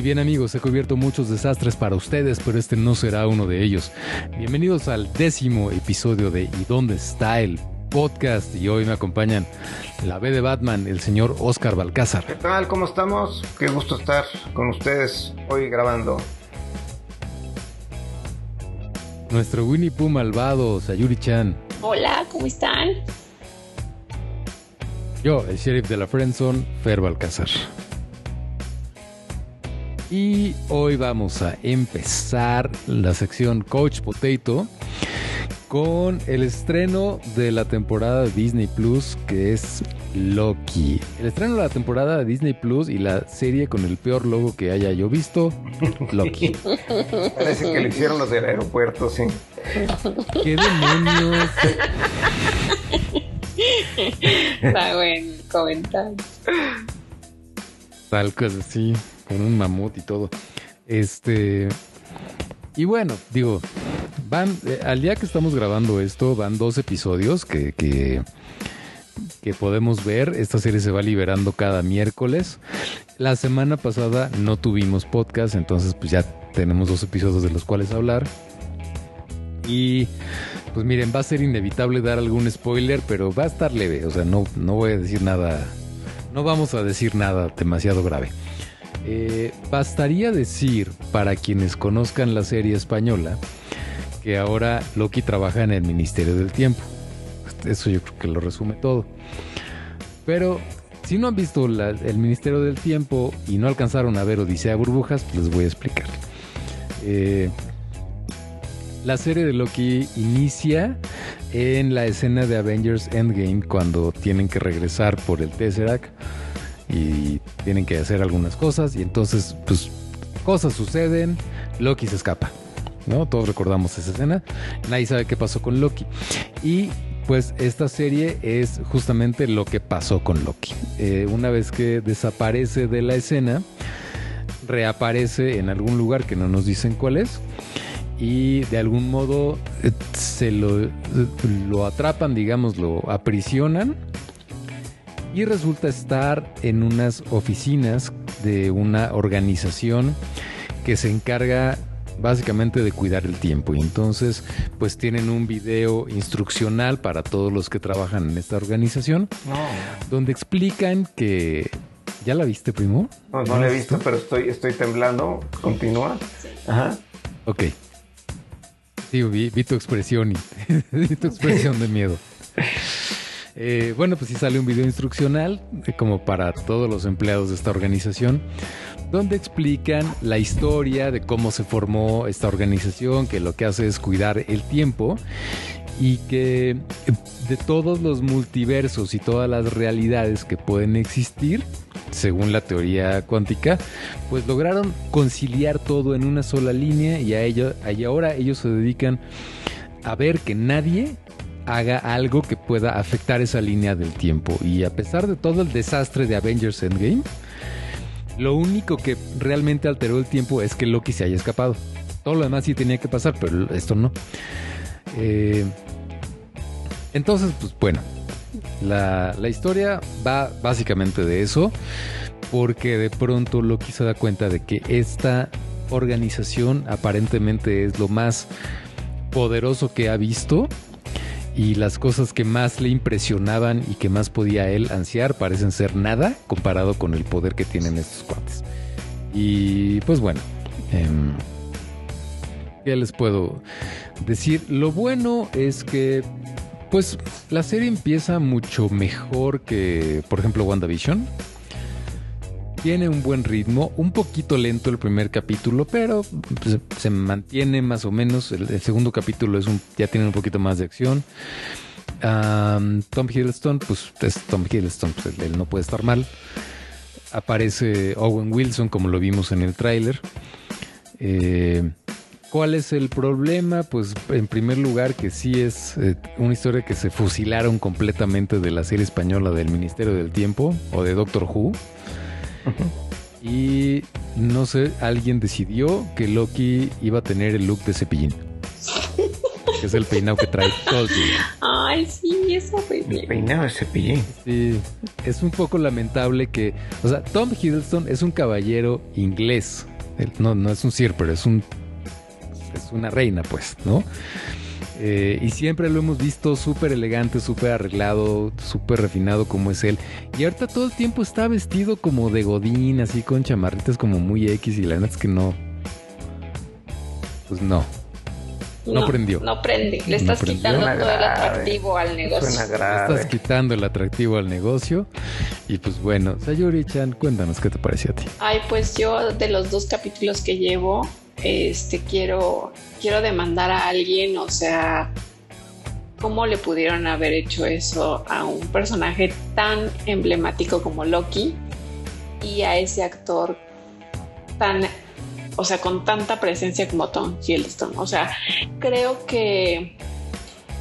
Muy bien amigos, he cubierto muchos desastres para ustedes, pero este no será uno de ellos. Bienvenidos al décimo episodio de ¿Y dónde está el podcast? Y hoy me acompañan la B de Batman, el señor Oscar Balcázar. ¿Qué tal? ¿Cómo estamos? Qué gusto estar con ustedes hoy grabando. Nuestro Winnie Pooh malvado, Sayuri Chan. Hola, ¿cómo están? Yo, el sheriff de la Friendzone, Fer Balcázar. Y hoy vamos a empezar la sección Coach Potato con el estreno de la temporada de Disney Plus que es Loki. El estreno de la temporada de Disney Plus y la serie con el peor logo que haya yo visto, Loki. Parece que lo hicieron los del aeropuerto, sí. ¿Qué demonios? Está bueno comentar. Tal cosa, sí con un mamut y todo. Este. Y bueno, digo, van. Eh, al día que estamos grabando esto, van dos episodios que, que, que podemos ver. Esta serie se va liberando cada miércoles. La semana pasada no tuvimos podcast, entonces pues ya tenemos dos episodios de los cuales hablar. Y pues miren, va a ser inevitable dar algún spoiler, pero va a estar leve. O sea, no, no voy a decir nada. No vamos a decir nada demasiado grave. Eh, bastaría decir, para quienes conozcan la serie española, que ahora Loki trabaja en el Ministerio del Tiempo. Eso yo creo que lo resume todo. Pero si no han visto el Ministerio del Tiempo y no alcanzaron a ver Odisea Burbujas, les voy a explicar. Eh, la serie de Loki inicia en la escena de Avengers Endgame cuando tienen que regresar por el Tesseract y tienen que hacer algunas cosas y entonces pues cosas suceden, Loki se escapa. ¿no? Todos recordamos esa escena. Nadie sabe qué pasó con Loki. Y pues esta serie es justamente lo que pasó con Loki. Eh, una vez que desaparece de la escena, reaparece en algún lugar que no nos dicen cuál es. Y de algún modo eh, se lo, lo atrapan, digamos, lo aprisionan y resulta estar en unas oficinas de una organización que se encarga básicamente de cuidar el tiempo y entonces pues tienen un video instruccional para todos los que trabajan en esta organización donde explican que ¿ya la viste primo? No, no la he visto, pero estoy, estoy temblando. Continúa. Ajá. Ok. Sí, vi, vi tu expresión y vi tu expresión de miedo. Eh, bueno, pues sí sale un video instruccional eh, como para todos los empleados de esta organización, donde explican la historia de cómo se formó esta organización, que lo que hace es cuidar el tiempo y que eh, de todos los multiversos y todas las realidades que pueden existir, según la teoría cuántica, pues lograron conciliar todo en una sola línea y a ello, y ahora ellos se dedican a ver que nadie haga algo que pueda afectar esa línea del tiempo. Y a pesar de todo el desastre de Avengers Endgame, lo único que realmente alteró el tiempo es que Loki se haya escapado. Todo lo demás sí tenía que pasar, pero esto no. Eh, entonces, pues bueno, la, la historia va básicamente de eso, porque de pronto Loki se da cuenta de que esta organización aparentemente es lo más poderoso que ha visto y las cosas que más le impresionaban y que más podía él ansiar parecen ser nada comparado con el poder que tienen estos cuates. Y pues bueno, eh, ¿qué les puedo decir? Lo bueno es que pues la serie empieza mucho mejor que por ejemplo WandaVision tiene un buen ritmo, un poquito lento el primer capítulo, pero pues, se mantiene más o menos. El, segundo capítulo es un, ya tiene un poquito más de acción. Tom Hiddleston, pues es Tom Hiddleston, pues, él, no puede estar mal. Aparece Owen Wilson, como lo vimos en el tráiler. Eh, ¿Cuál es el problema? Pues en primer lugar que sí es eh, una historia que se fusilaron completamente de la serie española del Ministerio del Tiempo o de Doctor Who. Y no sé, alguien decidió que Loki iba a tener el look de cepillín. que es el peinado que trae todo el día. Ay, sí, es horrible. El peinado de cepillín. Sí, es un poco lamentable que, o sea, Tom Hiddleston es un caballero inglés. No, no es un sir, pero es un es una reina, pues, ¿no? Eh, y siempre lo hemos visto súper elegante, súper arreglado, súper refinado como es él. Y ahorita todo el tiempo está vestido como de godín, así con chamarritas como muy X y la neta es que no. Pues no. No prendió. No prende. Le No estás prendió. quitando Suena todo el atractivo al negocio. Suena Le grave. estás quitando el atractivo al negocio. Y pues bueno, Sayuri-chan, cuéntanos qué te pareció a ti. Ay, pues yo de los dos capítulos que llevo, este quiero quiero demandar a alguien, o sea, ¿cómo le pudieron haber hecho eso a un personaje tan emblemático como Loki y a ese actor tan o sea, con tanta presencia como Tom Hiddleston? O sea, creo que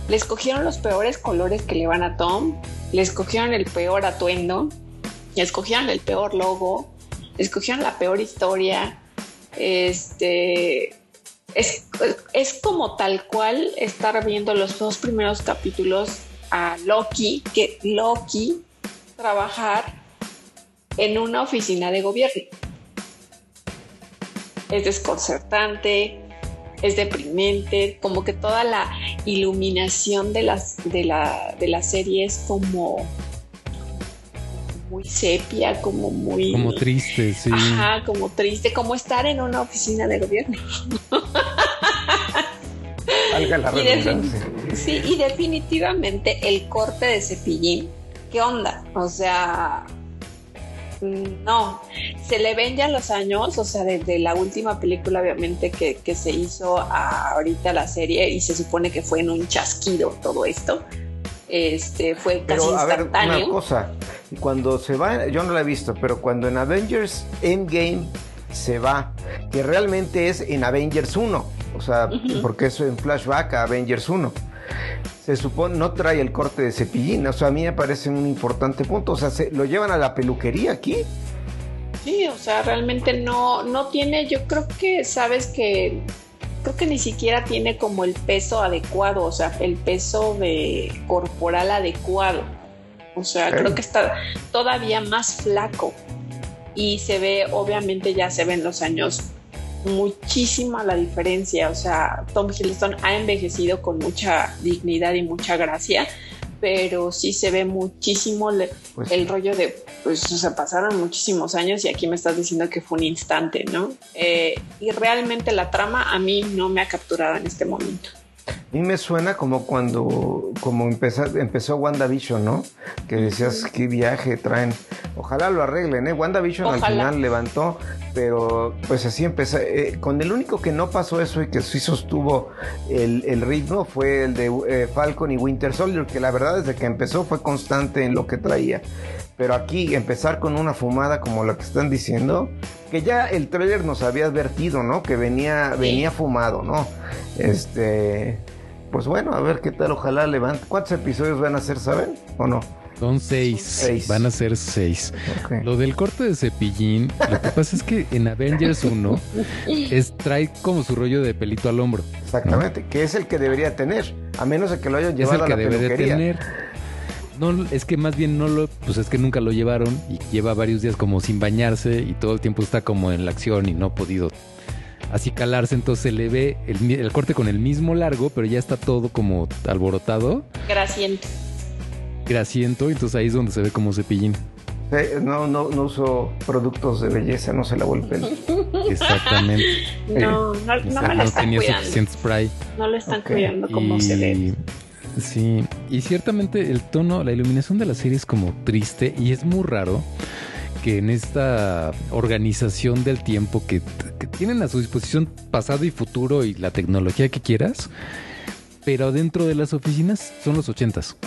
le escogieron los peores colores que le van a Tom, le escogieron el peor atuendo, le escogieron el peor logo, escogieron la peor historia. Este es, es como tal cual estar viendo los dos primeros capítulos a Loki, que Loki trabajar en una oficina de gobierno. Es desconcertante, es deprimente, como que toda la iluminación de, las, de, la, de la serie es como muy sepia, como muy... Como triste, sí. Ajá, como triste, como estar en una oficina de gobierno. La Y. Sí, y definitivamente el corte de cepillín, ¿qué onda? O sea, mm, no, se le ven ya los años, o sea, desde la última película obviamente que, que se hizo a ahorita la serie y se supone que fue en un chasquido todo esto. Este fue casi Pero a ver, una instantáneo. Cosa. Cuando se va, yo no la he visto, pero cuando en Avengers Endgame se va, que realmente es en Avengers 1, o sea, Ujú. porque es en flashback a Avengers 1. Se supone, no trae el corte de cepillín, o sea, a mí me parece un importante punto, o sea, se, lo llevan a la peluquería aquí. Sí, o sea, realmente no, no tiene, yo creo que, sabes que, creo que ni siquiera tiene como el peso adecuado, o sea, el peso de corporal adecuado. O sea, creo que está todavía más flaco. Y se ve, obviamente ya se ven los años muchísima la diferencia. O sea, Tom Hiddleston ha envejecido con mucha dignidad y mucha gracia, pero sí se ve muchísimo le- Pues, el rollo de, pues, o sea, pasaron muchísimos años y aquí me estás diciendo que fue un instante, ¿no? Eh, y realmente la trama a mí no me ha capturado en este momento. A mí me suena como cuando como empezó, empezó WandaVision, ¿no? Que decías qué viaje traen. Ojalá lo arreglen, ¿eh? WandaVision al final levantó, pero pues así empezó. eh, con el único que no pasó eso y que sí sostuvo el, el ritmo fue el de eh, Falcon y Winter Soldier, que la verdad desde que empezó fue constante en lo que traía. Pero aquí empezar con una fumada como la que están diciendo, que ya el trailer nos había advertido, ¿no? Que venía, Sí. venía fumado, ¿no? Este, pues bueno, a ver qué tal, ojalá levante. ¿Cuántos episodios van a ser, saben? ¿O no? Son seis. Seis. Van a ser seis. Lo del corte de cepillín, lo que pasa es que en Avengers 1 es, trae como su rollo de pelito al hombro. Exactamente, que es el que debería tener, a menos de que lo hayan Es llevado el a que la debe de tener. No, es que más bien no lo, pues es que nunca lo llevaron y lleva varios días como sin bañarse y todo el tiempo está como en la acción y no ha podido así calarse, entonces se le ve el, corte con el mismo largo, pero ya está todo como alborotado, Grasiento. grasiento, entonces ahí es donde se ve como cepillín. No, no, no uso productos de belleza, no se lavo el pelo. Exactamente. No, no, no me no lo están tenía cuidando. suficiente spray. No lo están Ok. cuidando como se debe. Sí, y ciertamente el tono, la iluminación de la serie es como triste y es muy raro que en esta organización del tiempo que, que tienen a su disposición pasado y futuro y la tecnología que quieras, pero dentro de las oficinas son los ochentas.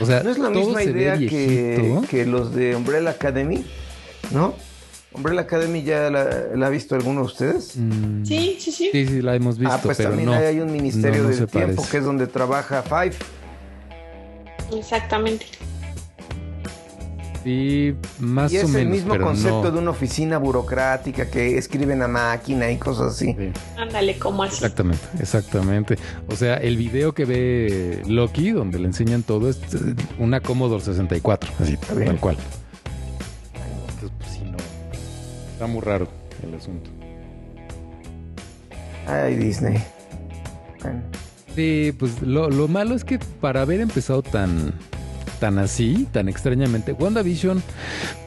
O sea, No es la misma idea que los de Umbrella Academy, ¿no? Umbrella Academy ya la, ha visto alguno de ustedes? Mm. Sí, sí, sí. Sí, sí, la hemos visto. Ah, pues pero también no, hay un Ministerio del Tiempo que es donde trabaja Five. Exactamente. Sí, más y es el mismo concepto de una oficina burocrática que escriben a máquina y cosas así. Ándale, como así. Exactamente, exactamente. O sea, el video que ve Loki, donde le enseñan todo, es eh, una Commodore 64, así, tal cual. Está muy raro el asunto. Ay, Disney. Sí, pues lo, lo malo es que para haber empezado tan tan así, tan extrañamente. WandaVision,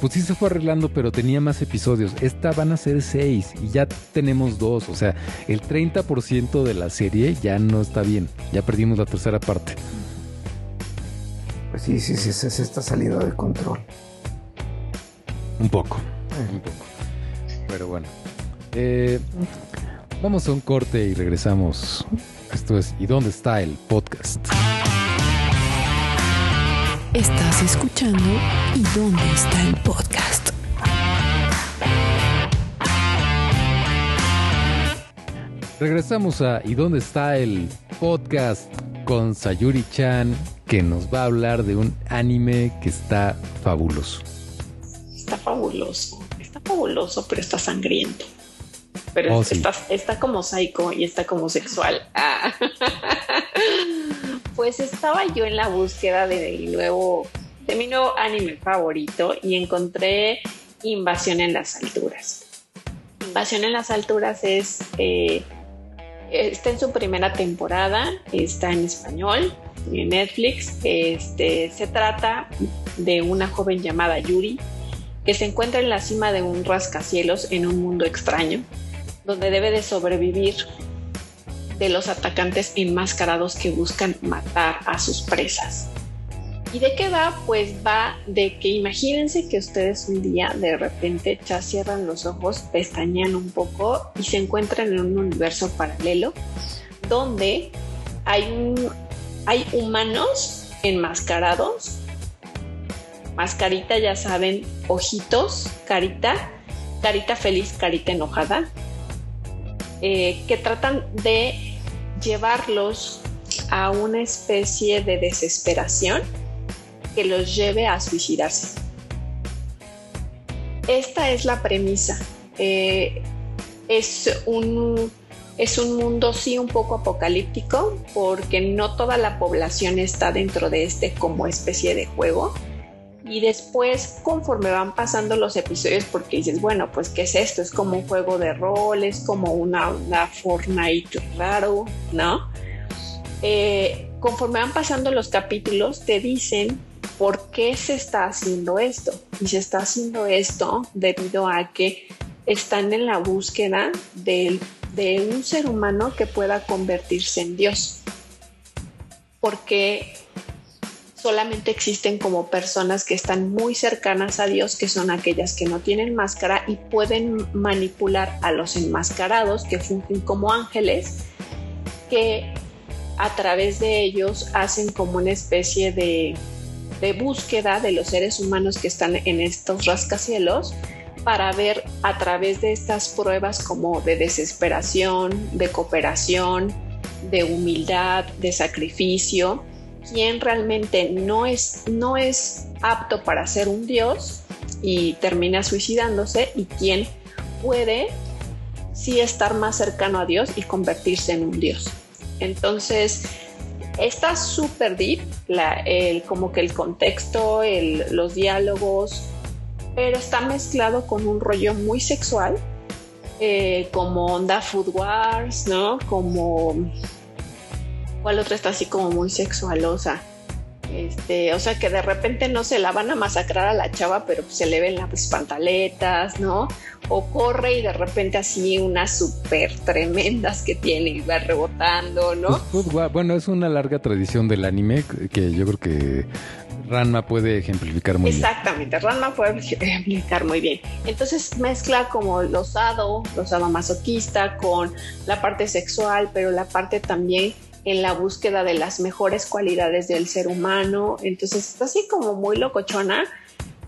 pues sí se fue arreglando, pero tenía más episodios. Esta van a ser seis y ya tenemos dos. O sea, el 30% de la serie ya no está bien. Ya perdimos la tercera parte. Pues sí, sí, sí, se, está saliendo de control. Un poco, un poco. Pero bueno. Eh, vamos a un corte y regresamos. Esto es ¿Y dónde está el podcast? Estás escuchando ¿Y dónde está el podcast? Regresamos a ¿Y dónde está el podcast? con Sayuri Chan que nos va a hablar de un anime que está fabuloso. Está fabuloso, fabuloso, pero está sangriento. Pero oh, está, está, como psycho y está como sexual. Ah. pues estaba yo en la búsqueda de, nuevo, de mi nuevo anime favorito y encontré Invasión en las Alturas. Invasión en las Alturas es eh, está en su primera temporada, está en español en Netflix. Este se trata de una joven llamada Yuri que se encuentra en la cima de un rascacielos en un mundo extraño, donde debe de sobrevivir de los atacantes enmascarados que buscan matar a sus presas. ¿Y de qué va? Pues va de que imagínense que ustedes un día de repente ya cierran los ojos, pestañean un poco y se encuentran en un universo paralelo donde hay, hay humanos enmascarados, mascarita ya saben, ojitos, carita, carita feliz, carita enojada, eh, que tratan de llevarlos a una especie de desesperación que los lleve a suicidarse. Esta es la premisa. Eh, es, un, es un mundo sí un poco apocalíptico porque no toda la población está dentro de este como especie de juego. Y después, conforme van pasando los episodios, porque dices, bueno, pues, ¿qué es esto? Es como un juego de rol, es como una, una Fortnite raro, ¿no? Eh, conforme van pasando los capítulos, te dicen por qué se está haciendo esto. Y se está haciendo esto debido a que están en la búsqueda de, de un ser humano que pueda convertirse en Dios. Porque solamente existen como personas que están muy cercanas a Dios, que son aquellas que no tienen máscara y pueden manipular a los enmascarados que fungen como ángeles, que a través de ellos hacen como una especie de, búsqueda de los seres humanos que están en estos rascacielos para ver a través de estas pruebas como de desesperación, de cooperación, de humildad, de sacrificio, quién realmente no es, no es apto para ser un dios y termina suicidándose y quién puede sí estar más cercano a Dios y convertirse en un dios. Entonces, está súper deep, como que el contexto, los diálogos, pero está mezclado con un rollo muy sexual, eh, como onda Food Wars, ¿no? Como... ¿Cuál otra está así como muy sexualosa? Este, o sea que de repente no se la van a masacrar a la chava, pero se le ven las pantaletas, ¿no? O corre y de repente así unas súper tremendas que tiene y va rebotando, ¿no? Pues, pues, bueno, es una larga tradición del anime que yo creo que Ranma puede ejemplificar muy bien. Exactamente, Ranma puede ejemplificar muy bien. Entonces mezcla como lo osado, lo osado masoquista con la parte sexual, pero la parte también en la búsqueda de las mejores cualidades del ser humano. Entonces está así como muy locochona,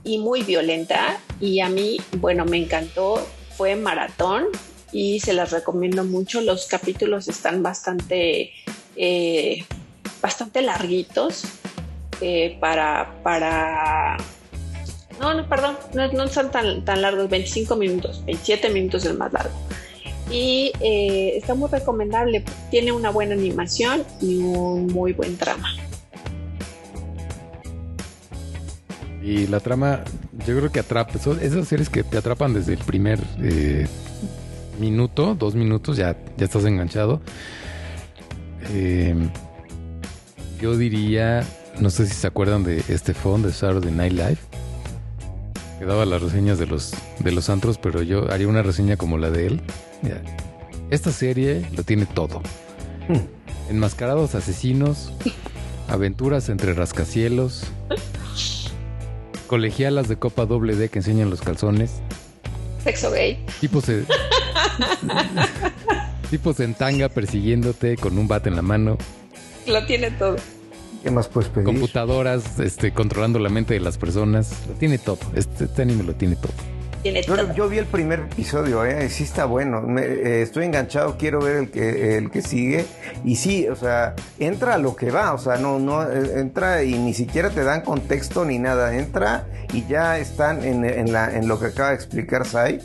y muy violenta y a mí, bueno, me encantó, fue maratón y se las recomiendo mucho. Los capítulos están bastante, eh, bastante larguitos eh, para, para... No, no, perdón, no, no son tan, tan largos, 25 minutos, 27 minutos el más largo. Y eh, está muy recomendable, tiene una buena animación y un muy buen trama. Y la trama, yo creo que atrapa. Son esas series que te atrapan desde el primer eh, minuto, dos minutos, ya, ya estás enganchado. Eh, yo diría, no sé si se acuerdan de este phone de Saturday Night Live. Que daba las reseñas de los, de los antros, pero yo haría una reseña como la de él. Mira, esta serie lo tiene todo. Enmascarados asesinos, aventuras entre rascacielos, colegialas de copa doble D que enseñan los calzones, Sexo gay. tipos de- tipos en tanga persiguiéndote con un bate en la mano, Lo tiene todo. ¿Qué más puedes pedir? computadoras este, controlando la mente de las personas. Lo tiene todo. Este, este anime lo tiene todo. Tiene Yo, todo. yo vi el primer episodio, ¿eh? sí está bueno. Me- eh, estoy enganchado, quiero ver el que, el que sigue. Y sí, o sea, entra a lo que va, o sea, no, no, eh, entra y ni siquiera te dan contexto ni nada. Entra y ya están en, en la, en lo que acaba de explicar Sai.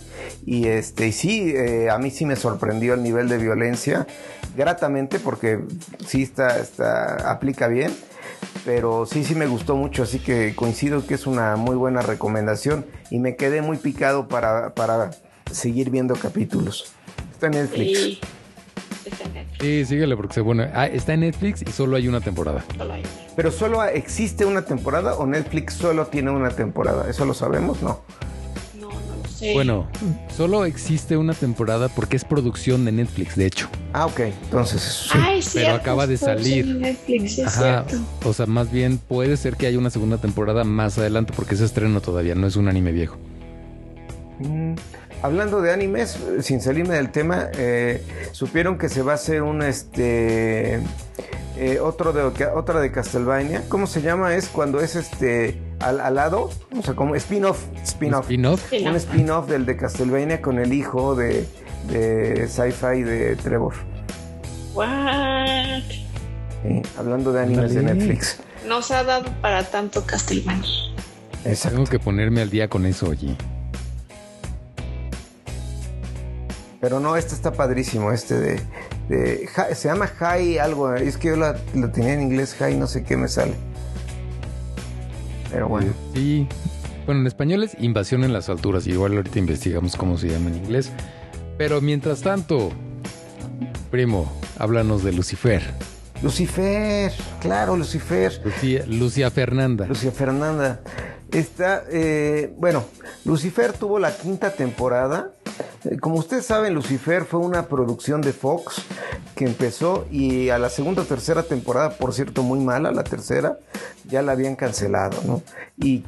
Y este, y sí, eh, a mí sí me sorprendió el nivel de violencia, gratamente, porque sí está, está, aplica bien. Pero sí, sí me gustó mucho, así que coincido que es una muy buena recomendación y me quedé muy picado para, para seguir viendo capítulos. Está en Netflix. Y está en Netflix, Sí, síguele porque se bueno. Ah, está en Netflix y solo hay una temporada. solo hay. Pero solo existe una temporada o Netflix solo tiene una temporada. ¿Eso lo sabemos? No. Bueno, solo existe una temporada porque es producción de Netflix, de hecho. Ah, ok. Entonces, sí. Ay, pero acaba de es producción salir. de Netflix, sí, es Ajá. cierto. O sea, más bien puede ser que haya una segunda temporada más adelante porque ese estreno todavía no es un anime viejo. Mm, Hablando de animes, sin salirme del tema, eh, supieron que se va a hacer un este eh, otro de otra de Castlevania. ¿Cómo se llama? Es cuando es este al, al lado, o sea, como spin-off, spin-off. No. un spin-off del de Castlevania con el hijo de, de sci-fi de Trevor. What? Sí, hablando de animes de. Netflix. Nos ha dado para tanto Castlevania. Exacto. Tengo que ponerme al día con eso, oye. Pero no, este está padrísimo, este de... de- se llama High algo, es que yo la, lo tenía en inglés High, no sé qué me sale. Pero bueno. Sí. Bueno, en español es invasión en las alturas. Igual ahorita investigamos cómo se llama en inglés. Pero mientras tanto, primo, háblanos de Lucifer. Lucifer, claro, Lucifer. Lucía, Lucia Fernanda. Lucia Fernanda. Está, eh, bueno, Lucifer tuvo la quinta temporada. Eh, Como ustedes saben, Lucifer fue una producción de Fox que empezó y a la segunda o tercera temporada, por cierto, muy mala, la tercera, ya la habían cancelado. Y,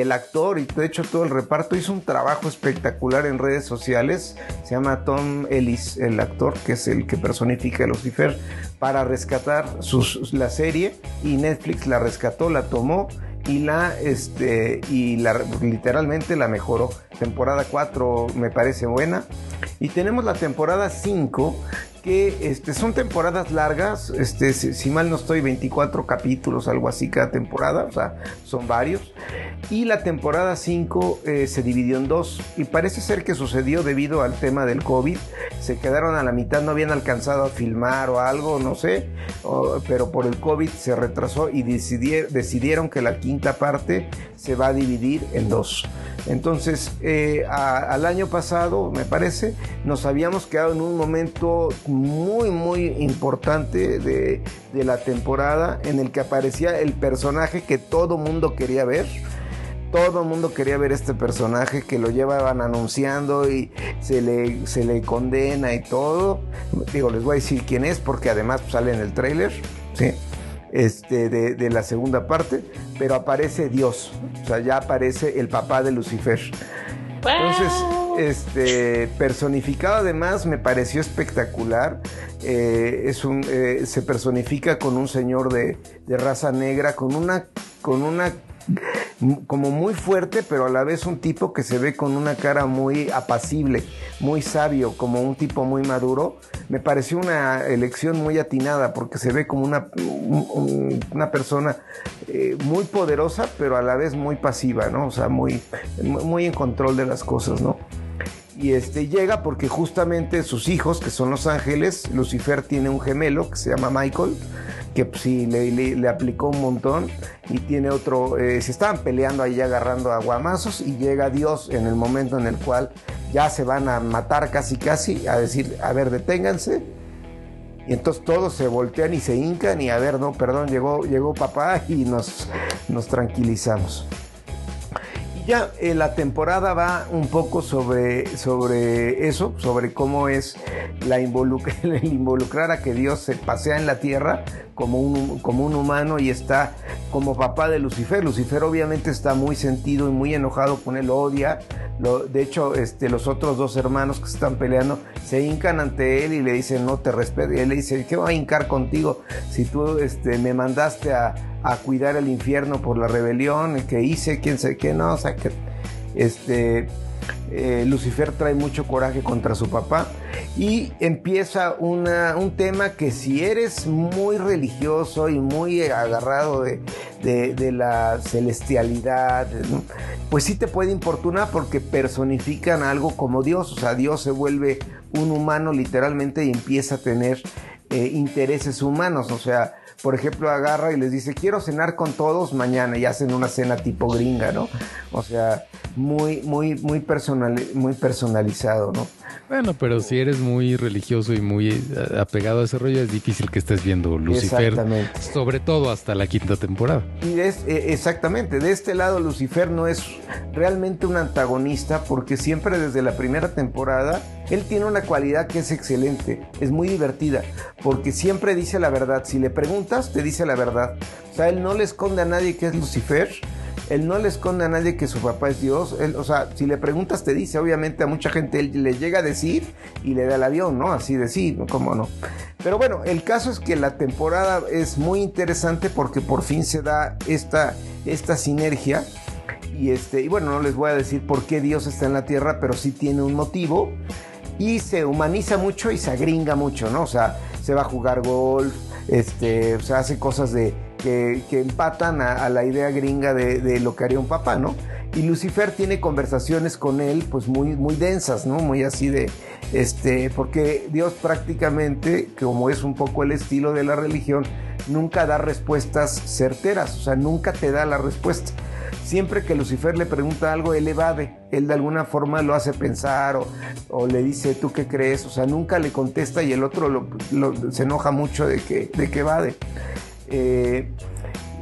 el actor y de hecho todo el reparto hizo un trabajo espectacular en redes sociales. Se llama Tom Ellis, el actor, que es el que personifica a Lucifer, para rescatar la serie y Netflix la rescató, la tomó y la este y la literalmente la mejoró. Temporada 4 me parece buena y tenemos la temporada 5 que este, son temporadas largas, este, si, mal no estoy, 24 capítulos, algo así cada temporada, o sea, son varios. Y la temporada 5 eh, se dividió en dos y parece ser que sucedió debido al tema del COVID. Se quedaron a la mitad, no habían alcanzado a filmar o algo, no sé, pero por el COVID se retrasó y decidier- decidieron que la quinta parte se va a dividir en dos. Entonces, eh, al año pasado, me parece, nos habíamos quedado en un momento muy, muy importante de, de la temporada en el que aparecía el personaje que todo mundo quería ver. Todo el mundo quería ver este personaje que lo llevaban anunciando y se le, se le condena y todo. Digo, les voy a decir quién es porque además sale en el tráiler. ¿sí? este, de, de la segunda parte, pero aparece Dios, o sea, ya aparece el papá de Lucifer. Entonces. Este, personificado además me pareció espectacular. Eh, es un, eh, se personifica con un señor de, de raza negra, con una, con una como muy fuerte, pero a la vez un tipo que se ve con una cara muy apacible, muy sabio, como un tipo muy maduro. Me pareció una elección muy atinada porque se ve como una, una persona eh, muy poderosa, pero a la vez muy pasiva, ¿no? O sea, muy, muy en control de las cosas, ¿no? y este llega porque justamente sus hijos, que son los ángeles, Lucifer tiene un gemelo que se llama Michael, que pues, sí le, aplicó un montón y tiene otro, eh, se estaban peleando ahí agarrando aguamazos y llega Dios en el momento en el cual ya se van a matar casi casi, a decir, a ver, deténganse. Y entonces todos se voltean y se hincan y a ver, no, perdón, llegó, llegó papá y nos, nos tranquilizamos ya eh, la temporada va un poco sobre, sobre eso, sobre cómo es la el involucrar a que Dios se pasea en la tierra como un, como un humano y está como papá de Lucifer. Lucifer obviamente está muy sentido y muy enojado con él, odia. de hecho, este, los otros dos hermanos que están peleando se hincan ante él y le dicen no te respeto. Y él le dice, ¿qué voy a hincar contigo si tú este, me mandaste a cuidar el infierno por la rebelión que hice, quién sé qué, no, o sea que este, eh, Lucifer trae mucho coraje contra su papá y empieza una, un tema que si eres muy religioso y muy agarrado de, de, la celestialidad, pues sí te puede importunar porque personifican algo como Dios, o sea, Dios se vuelve un humano literalmente y empieza a tener eh, intereses humanos, o sea, por ejemplo, agarra y les dice, quiero cenar con todos mañana y hacen una cena tipo gringa, ¿no? O sea, muy, muy, muy, personal, muy personalizado, ¿no? Bueno, pero si eres muy religioso y muy eh, apegado a ese rollo, es difícil que estés viendo Lucifer. Sobre todo hasta la quinta temporada. Y es, eh, exactamente, de este lado Lucifer no es realmente un antagonista porque siempre desde la primera temporada él tiene una cualidad que es excelente, es muy divertida, porque siempre dice la verdad. Si le preguntas, te dice la verdad. O sea, él no le esconde a nadie que es Lucifer, él no le esconde a nadie que su papá es Dios. Él, o sea, si le preguntas, te dice, obviamente a mucha gente él le llega a decir y le da el avión, ¿no? Así de sí, ¿cómo no? Pero bueno, el caso es que la temporada es muy interesante porque por fin se da esta, esta sinergia. Y, este, y bueno, no les voy a decir por qué Dios está en la tierra, pero sí tiene un motivo y se humaniza mucho y se agringa mucho, ¿no? O sea, se va a jugar golf, este, o hace cosas de, que, empatan a, la idea gringa de, lo que haría un papá, ¿no? Y Lucifer tiene conversaciones con él, pues muy, muy densas, ¿no? Muy así de, este, porque Dios prácticamente, como es un poco el estilo de la religión, nunca da respuestas certeras, o sea, nunca te da la respuesta siempre que Lucifer le pregunta algo, él evade, él de alguna forma lo hace pensar o, le dice, ¿tú qué crees? O sea, nunca le contesta y el otro se enoja mucho de que, de que evade. Eh,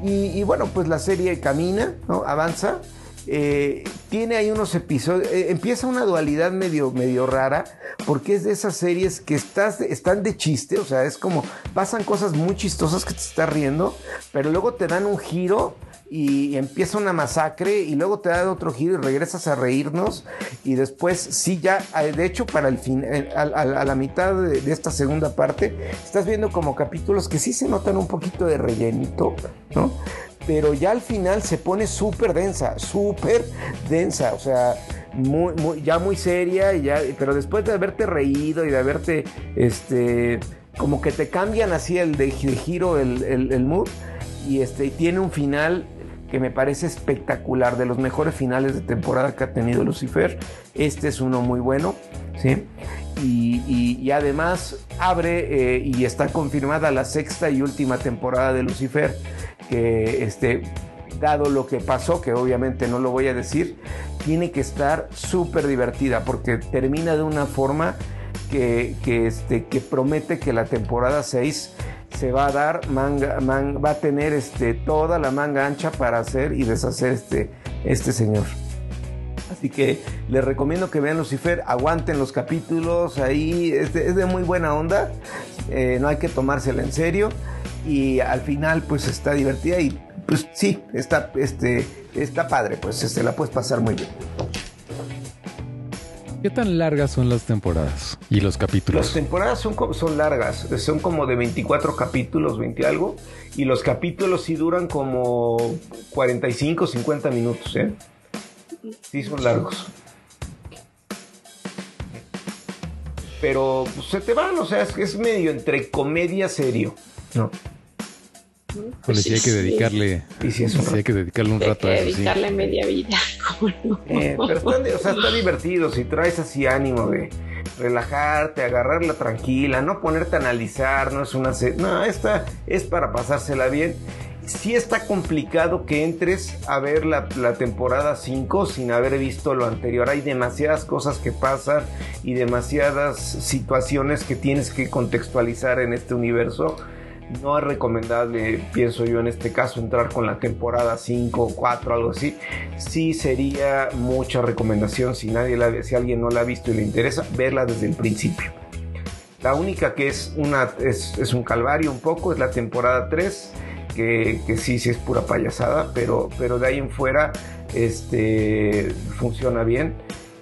y, bueno, pues la serie camina, avanza. Eh, tiene ahí unos episodios, eh, empieza una dualidad medio, medio rara, porque es de esas series que estás, están de chiste, o sea, es como, pasan cosas muy chistosas que te estás riendo, pero luego te dan un giro y empieza una masacre y luego te da otro giro y regresas a reírnos y después sí ya, eh, de hecho para el fin, eh, a, la mitad de, esta segunda parte, estás viendo como capítulos que sí se notan un poquito de rellenito, ¿no? Pero ya al final se pone súper densa, súper densa, o sea, muy, muy, ya muy seria, y ya, pero después de haberte reído y de haberte, este, como que te cambian así el de, giro el, el, mood y este tiene un final que me parece espectacular, de los mejores finales de temporada que ha tenido Lucifer. Este es uno muy bueno, ¿sí? Y, además abre eh, y está confirmada la sexta y última temporada de Lucifer, que este, dado lo que pasó, que obviamente no lo voy a decir, tiene que estar súper divertida porque termina de una forma que, este, que promete que la temporada 6 se va a dar manga, va a tener este, toda la manga ancha para hacer y deshacer este, este señor. Así que les recomiendo que vean Lucifer, aguanten los capítulos, ahí es de, muy buena onda, eh, no hay que tomársela en serio y al final pues está divertida y pues sí, está, este, está padre, pues se este, la puedes pasar muy bien. ¿Qué tan largas son las temporadas y los capítulos? Las temporadas son, son largas, son como de 24 capítulos, 20 algo, y los capítulos sí duran como 45, 50 minutos, ¿eh? Sí, son largos. Pero pues, se te van, o sea, es que es medio entre comedia serio. No. Pues sí hay que dedicarle, Y sí es un sí hay que dedicarle un Hay rato a que eso, sí. dedicarle media vida. ¿cómo no? Eh, pero están de- o sea, está divertido si traes así ánimo de relajarte, agarrarla tranquila, no ponerte a analizar, no es una... No, esta es para pasársela bien. Sí está complicado que entres a ver la, la temporada 5 sin haber visto lo anterior. Hay demasiadas cosas que pasan y demasiadas situaciones que tienes que contextualizar en este universo. No es recomendable, pienso yo en este caso, entrar con la temporada 5 o 4, algo así. Sí sería mucha recomendación si nadie la, si alguien no la ha visto y le interesa, verla desde el principio. La única que es una es, un calvario un poco es la temporada 3, que, que sí, sí es pura payasada, pero, pero de ahí en fuera este, funciona bien.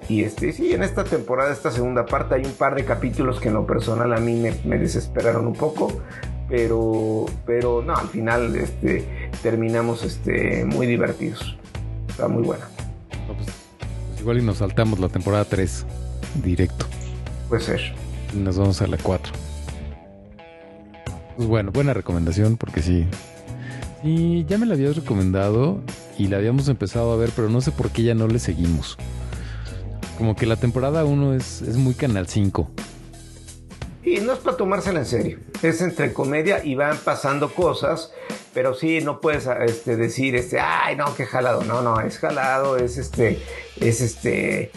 Y este, sí, en esta temporada, esta segunda parte, hay un par de capítulos que en lo personal a mí me desesperaron un poco, pero, pero no, al final este, terminamos este, muy divertidos. Está muy buena. No, pues, pues igual y nos saltamos la temporada 3 directo. Puede ser. Y nos vamos a la 4. Pues bueno, buena recomendación porque sí. Sí, ya me la habías recomendado y la habíamos empezado a ver, pero no sé por qué ya no le seguimos. Como que la temporada 1 es, es muy Canal 5. Y no es para tomársela en serio. Es entre comedia y van pasando cosas, pero sí no puedes este, decir este, ay no, qué jalado. No, no, es jalado, es este, es este.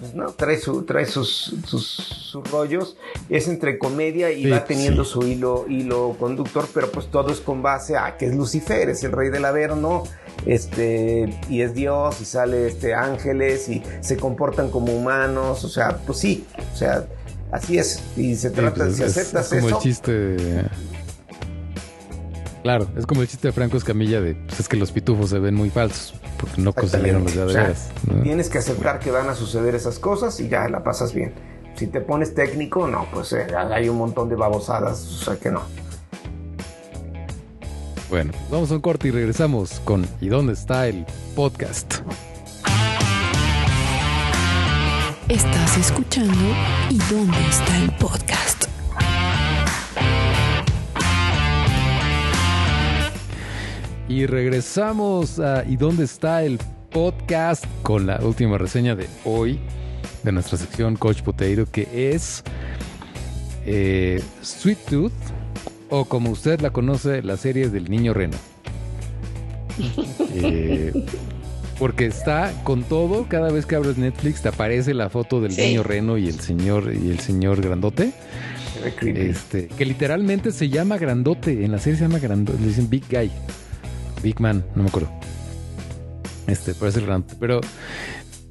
pues, no, trae, su, trae sus, sus, sus rollos, es entre comedia y Sí, va teniendo sí. su hilo, hilo conductor, pero pues todo es con base a que es Lucifer, es el rey del Averno, este, y es Dios, y sale este ángeles, y se comportan como humanos, o sea, pues sí, o sea, así es, y se trata, pues si es- aceptas es como eso, el chiste de- Claro, es como el chiste de Franco Escamilla de pues es que los pitufos se ven muy falsos porque no consiguieron los de O sea, veras, ¿no? tienes que aceptar que van a suceder esas cosas y ya la pasas bien. Si te pones técnico, no, pues eh, hay un montón de babosadas, o sea que no. Bueno, vamos a un corte y regresamos con ¿Y dónde está el podcast? Estás escuchando ¿Y dónde está el podcast? Y regresamos a ¿Y dónde está el podcast? Con la última reseña de hoy de nuestra sección Coach Potato, que es eh, Sweet Tooth, o como usted la conoce, la serie del niño reno. Eh, porque está con todo, cada vez que abres Netflix te aparece la foto del Sí. niño reno y el señor y el señor grandote. Este, que literalmente se llama Grandote. En la serie se llama Grandote. Le dicen Big Guy. Big Man, no me acuerdo. Este, por eso el Grandote. Pero,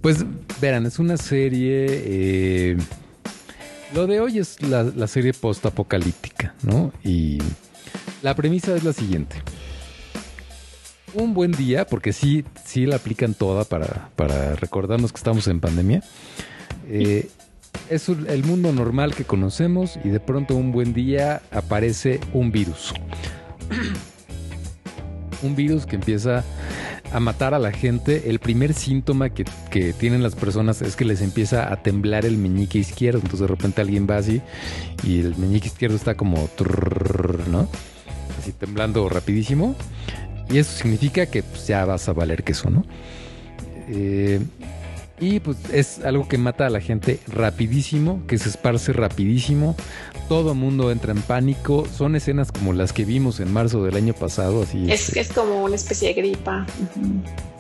pues, verán, es una serie. eh, lo de hoy es la, la serie post-apocalíptica, ¿no? Y la premisa es la siguiente. Un buen día, porque sí, sí la aplican toda para, para recordarnos que estamos en pandemia. Eh, es el mundo normal que conocemos y de pronto un buen día aparece un virus. un virus que empieza a matar a la gente. El primer síntoma que, que tienen las personas es que les empieza a temblar el meñique izquierdo. Entonces de repente alguien va así y el meñique izquierdo está como... ¿no? Así temblando rapidísimo. Y eso significa que pues, ya vas a valer queso, ¿no? Eh, y pues es algo que mata a la gente rapidísimo, que se esparce rapidísimo. Todo el mundo entra en pánico. Son escenas como las que vimos en marzo del año pasado, así. Es este, es como una especie de gripa.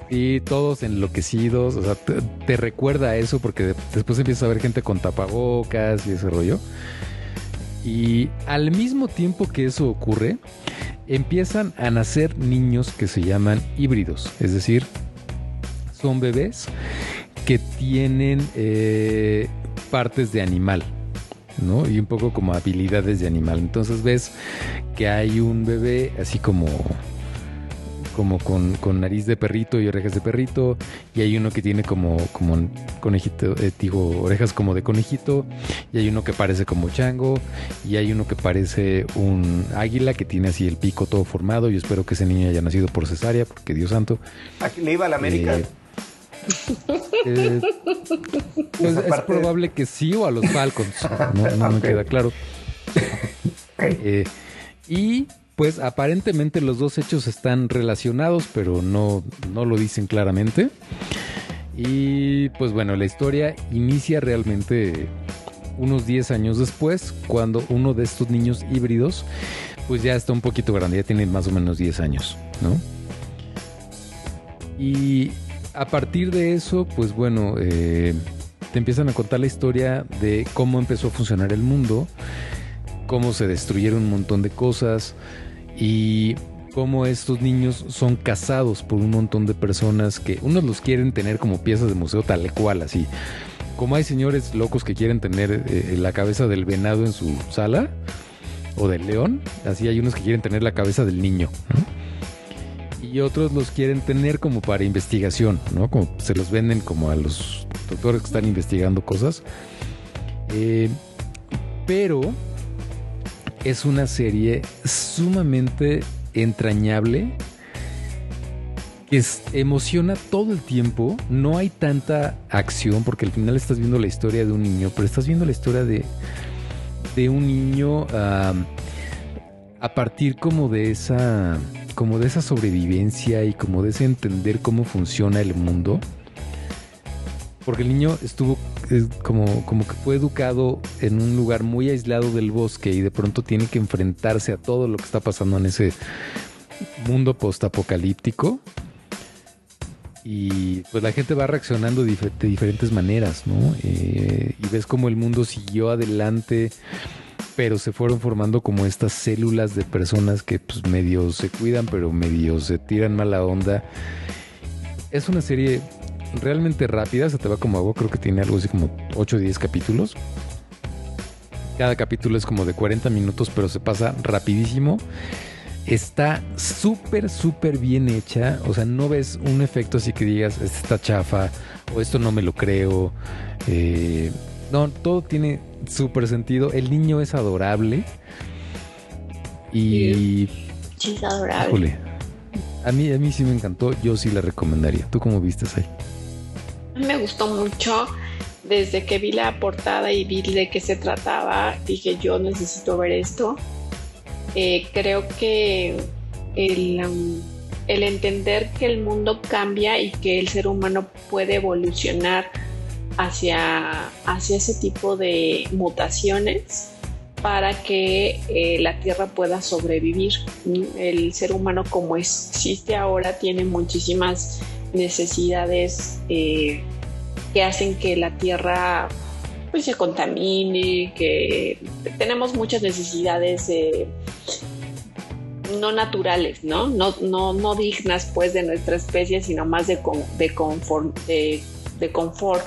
Y todos enloquecidos. O sea, te, te recuerda a eso porque de- después empieza a ver gente con tapabocas y ese rollo. Y al mismo tiempo que eso ocurre, empiezan a nacer niños que se llaman híbridos. Es decir, son bebés que tienen eh, partes de animal, ¿no? Y un poco como habilidades de animal. Entonces ves que hay un bebé así como como con, con nariz de perrito y orejas de perrito. Y hay uno que tiene como, como conejito, eh, digo, orejas como de conejito. Y hay uno que parece como chango. Y hay uno que parece un águila que tiene así el pico todo formado. Yo espero que ese niño haya nacido por cesárea, porque Dios santo. Aquí le iba a la América. Eh, eh, pues es aparte- probable que sí o a los Falcons. No, no me queda claro. Eh, y pues aparentemente los dos hechos están relacionados, pero no, no lo dicen claramente. Y pues bueno, la historia inicia realmente unos 10 años después, cuando uno de estos niños híbridos, pues ya está un poquito grande, ya tiene más o menos 10 años, ¿no? Y a partir de eso, pues bueno, eh, te empiezan a contar la historia de cómo empezó a funcionar el mundo, cómo se destruyeron un montón de cosas y cómo estos niños son cazados por un montón de personas que unos los quieren tener como piezas de museo tal cual, así. Como hay señores locos que quieren tener eh, la cabeza del venado en su sala o del león, así hay unos que quieren tener la cabeza del niño, y otros los quieren tener como para investigación, ¿no? Como se los venden como a los doctores que están investigando cosas. Eh, pero es una serie sumamente entrañable que emociona todo el tiempo. No hay tanta acción porque al final estás viendo la historia de un niño, pero estás viendo la historia de, de un niño a partir como de esa como de esa sobrevivencia y como de ese entender cómo funciona el mundo. Porque el niño estuvo eh, como, como que fue educado en un lugar muy aislado del bosque y de pronto tiene que enfrentarse a todo lo que está pasando en ese mundo postapocalíptico. Y pues la gente va reaccionando de diferentes maneras, ¿no? Eh, y ves como el mundo siguió adelante pero se fueron formando como estas células de personas que pues medio se cuidan, pero medio se tiran mala onda. Es una serie realmente rápida, se te va como agua, creo que tiene algo así como 8 o 10 capítulos. Cada capítulo es como de 40 minutos, pero se pasa rapidísimo. Está súper, súper bien hecha. O sea, no ves un efecto así que digas, "Esta está chafa, o esto no me lo creo. Eh, no, todo tiene súper sentido. El niño es adorable. Y. Sí, es adorable. Híjole. A mí, a mí sí me encantó. Yo sí la recomendaría. ¿Tú cómo viste ahí? Me gustó mucho. Desde que vi la portada y vi de qué se trataba, dije yo necesito ver esto. Eh, creo que el, um, el entender que el mundo cambia y que el ser humano puede evolucionar hacia, hacia ese tipo de mutaciones para que eh, la Tierra pueda sobrevivir. El ser humano como existe ahora tiene muchísimas necesidades eh, que hacen que la Tierra pues, se contamine, que tenemos muchas necesidades eh, no naturales, ¿no? No, no, no dignas pues de nuestra especie, sino más de, con- de, confort, de, confort.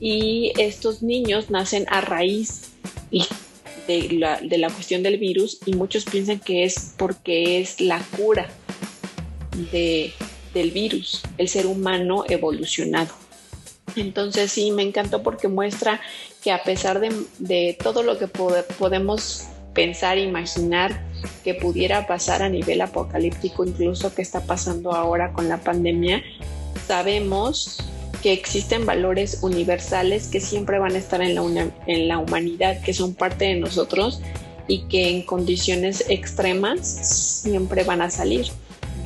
Y estos niños nacen a raíz de la, de la cuestión del virus y muchos piensan que es porque es la cura de, del virus, el ser humano evolucionado. Entonces sí, me encantó porque muestra que a pesar de, todo lo que pode- podemos pensar, imaginar que pudiera pasar a nivel apocalíptico, incluso que está pasando ahora con la pandemia, sabemos que existen valores universales que siempre van a estar en la humanidad, que son parte de nosotros y que en condiciones extremas siempre van a salir,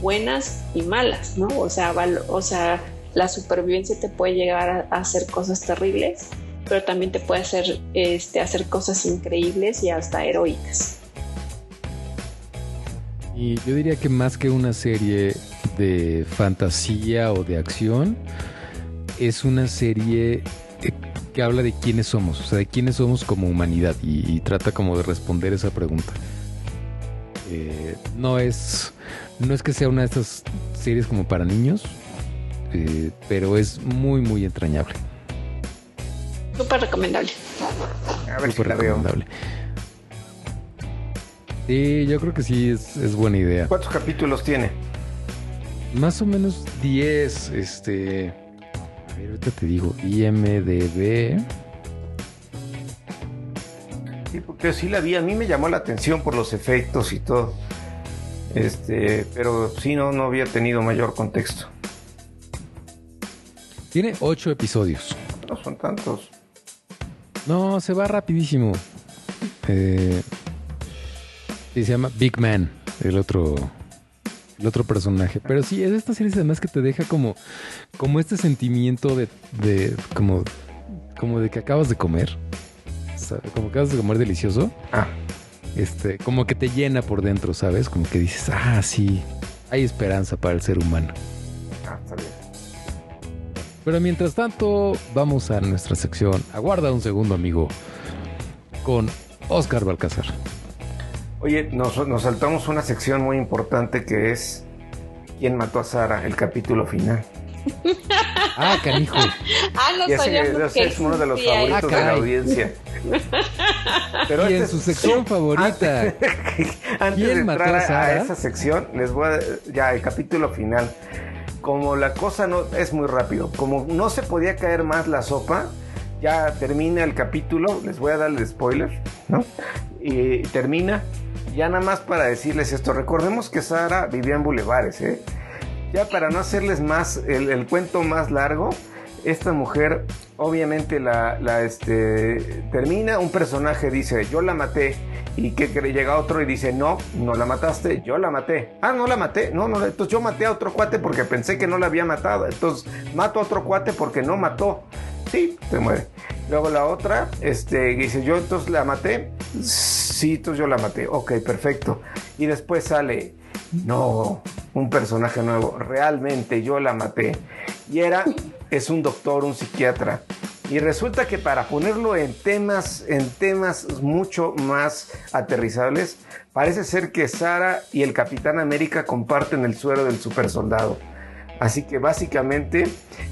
buenas y malas, ¿no? O sea, o sea la supervivencia te puede llegar a, hacer cosas terribles, pero también te puede hacer, este, hacer cosas increíbles y hasta heroicas. Y yo diría que más que una serie de fantasía o de acción, es una serie eh, que habla de quiénes somos, o sea, de quiénes somos como humanidad y, y trata como de responder esa pregunta. Eh, no es no es que sea una de estas series como para niños, eh, pero es muy muy entrañable, Súper recomendable. A ver si la veo. recomendable. Sí, yo creo que sí es, es buena idea. ¿Cuántos capítulos tiene? más o menos 10, este... A ver, ahorita te digo, IMDB. Sí, porque sí la vi, a mí me llamó la atención por los efectos y todo. Este, pero sí no, no había tenido mayor contexto. Tiene 8 episodios. No son tantos. No, se va rapidísimo. Eh, se llama Big Man, el otro, el otro personaje. Pero sí, es esta serie además que te deja como, como este sentimiento de, de como, como de que acabas de comer. O sea, como que acabas de comer delicioso. Ah, Este, como que te llena por dentro, ¿sabes? Como que dices, ah, sí, hay esperanza para el ser humano. ah, está bien. Pero mientras tanto, vamos a nuestra sección. Aguarda un segundo, amigo. Con Oscar Balcázar. Oye, nos, nos saltamos una sección muy importante que es ¿Quién mató a Sara? El capítulo final. Ah, canijo. Ah, no Y ese, sabíamos ese que es uno de los favoritos Ah, de la audiencia. Pero y este en es- su sección favorita. Antes ¿Quién de entrar a esa sección, les voy a ya el capítulo final. Como la cosa no es muy rápido, como no se podía caer más la sopa, ya termina el capítulo, les voy a dar el spoiler, ¿no? Y termina, ya nada más para decirles esto, recordemos que Sara vivía en bulevares, ¿eh? Ya para no hacerles más el, cuento más largo, esta mujer obviamente la, este, termina, un personaje dice, yo la maté, y que, que llega otro y dice, no, no la mataste, yo la maté. Ah, no la maté, no, no, entonces yo maté a otro cuate porque pensé que no la había matado, entonces mato a otro cuate porque no mató. Sí, se muere. Luego la otra, este, dice, yo entonces la maté. Sí, entonces yo la maté. Ok, perfecto. Y después sale, no, un personaje nuevo. Realmente yo la maté. Y era, es un doctor, un psiquiatra. Y resulta que para ponerlo en temas, en temas mucho más aterrizables, parece ser que Sara y el Capitán América comparten el suero del supersoldado. Así que básicamente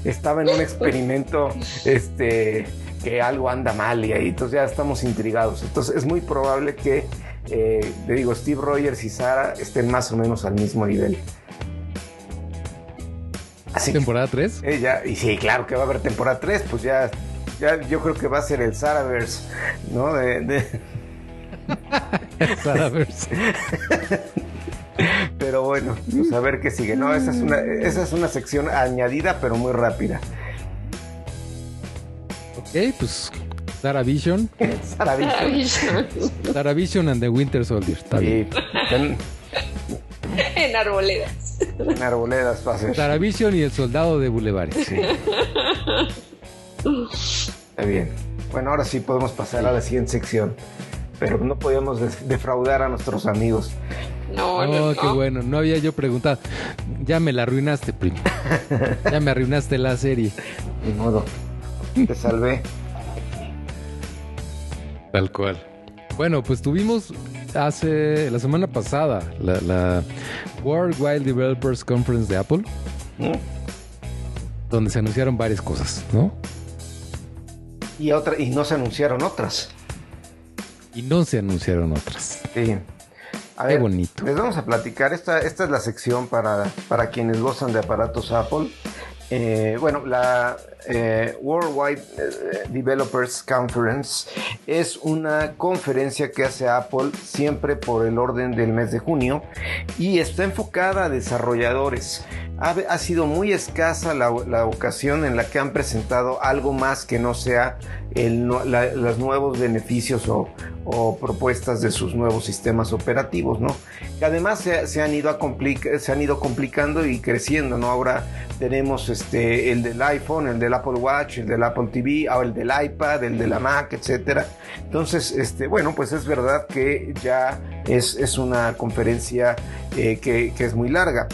estaba en un experimento, este, que algo anda mal y ahí, entonces ya estamos intrigados. Entonces es muy probable que, eh, le digo, Steve Rogers y Sara estén más o menos al mismo nivel. Así que Temporada 3. ella, y sí, claro que va a haber temporada 3, pues ya, ya yo creo que va a ser el Saraverse, ¿no? De, de- Saraverse. pero bueno, pues a ver qué sigue. No, esa es una, esa es una sección añadida, pero muy rápida. ok, pues Sarah Vision. Saravision. Maravilloso. Sarah Vision and the Winter Soldier. Está bien. Y en, en arboledas. en arboledas va a ser. Sarah Vision y el soldado de Boulevares. Sí. Está bien. Bueno, ahora sí podemos pasar a la siguiente sección. Pero no podíamos defraudar a nuestros amigos. No, no, Oh, no. qué bueno. No había yo preguntado. Ya me la arruinaste, primo. Ya me arruinaste la serie. Ni modo. Te salvé. Tal cual. Bueno, pues tuvimos hace la semana pasada la, la World Wide Developers Conference de Apple, ¿no? donde se anunciaron varias cosas, ¿no? Y, otra, y no se anunciaron otras. Y no se anunciaron otras. Sí. A Qué bonito. Les vamos a platicar. Esta, esta es la sección para, para quienes gozan de aparatos Apple. Eh, bueno, la eh, Worldwide eh, Developers Conference es una conferencia que hace Apple siempre por el orden del mes de junio y está enfocada a desarrolladores. Ha, sido muy escasa la, ocasión en la que han presentado algo más que no sea el, los nuevos beneficios o, propuestas de sus nuevos sistemas operativos, ¿no? Que además se, han ido se han ido complicando y creciendo, ¿no? Ahora tenemos este el del iPhone, el del Apple Watch, el del Apple TV, ahora el del iPad, el de la Mac, etcétera. Entonces, este, bueno, pues es verdad que ya es, es una conferencia eh, que, que es muy larga.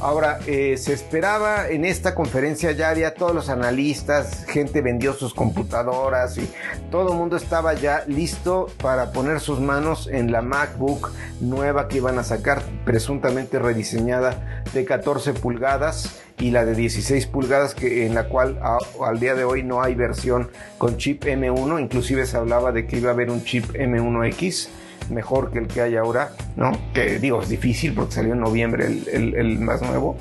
Ahora, eh, se esperaba en esta conferencia, ya había todos los analistas, gente vendió sus computadoras y todo el mundo estaba ya listo para poner sus manos en la MacBook nueva que iban a sacar, presuntamente rediseñada de 14 pulgadas y la de 16 pulgadas que en la cual a- al día de hoy no hay versión con chip M1, inclusive se hablaba de que iba a haber un chip M1X mejor que el que hay ahora, ¿no? Que digo, es difícil porque salió en noviembre el, el- el más nuevo.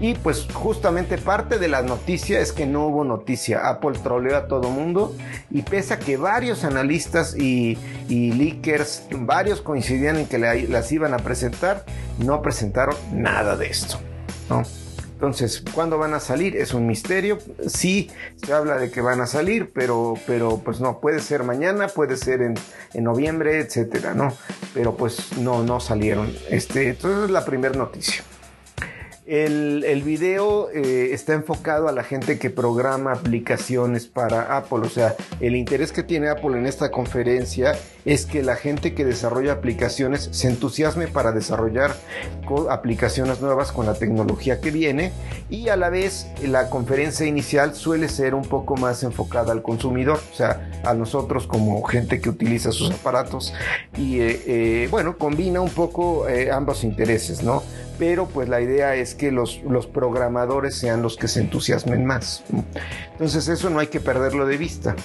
Y pues justamente parte de la noticia es que no hubo noticia. Apple troleó a todo mundo y pese a que varios analistas y, leakers, varios coincidían en que las iban a presentar, no presentaron nada de esto. ¿no? Entonces, ¿cuándo van a salir? Es un misterio. Sí, se habla de que van a salir, pero, pero pues no, puede ser mañana, puede ser en, en noviembre, etcétera, ¿no? Pero pues no, no salieron. Este, entonces es la primera noticia. El, el video eh, está enfocado a la gente que programa aplicaciones para Apple. O sea, el interés que tiene Apple en esta conferencia es que la gente que desarrolla aplicaciones se entusiasme para desarrollar aplicaciones nuevas con la tecnología que viene y a la vez la conferencia inicial suele ser un poco más enfocada al consumidor, o sea, a nosotros como gente que utiliza sus aparatos y eh, eh, bueno, combina un poco ambos intereses, ¿no? pero pues la idea es que los, los programadores sean los que se entusiasmen más. Entonces eso no hay que perderlo de vista.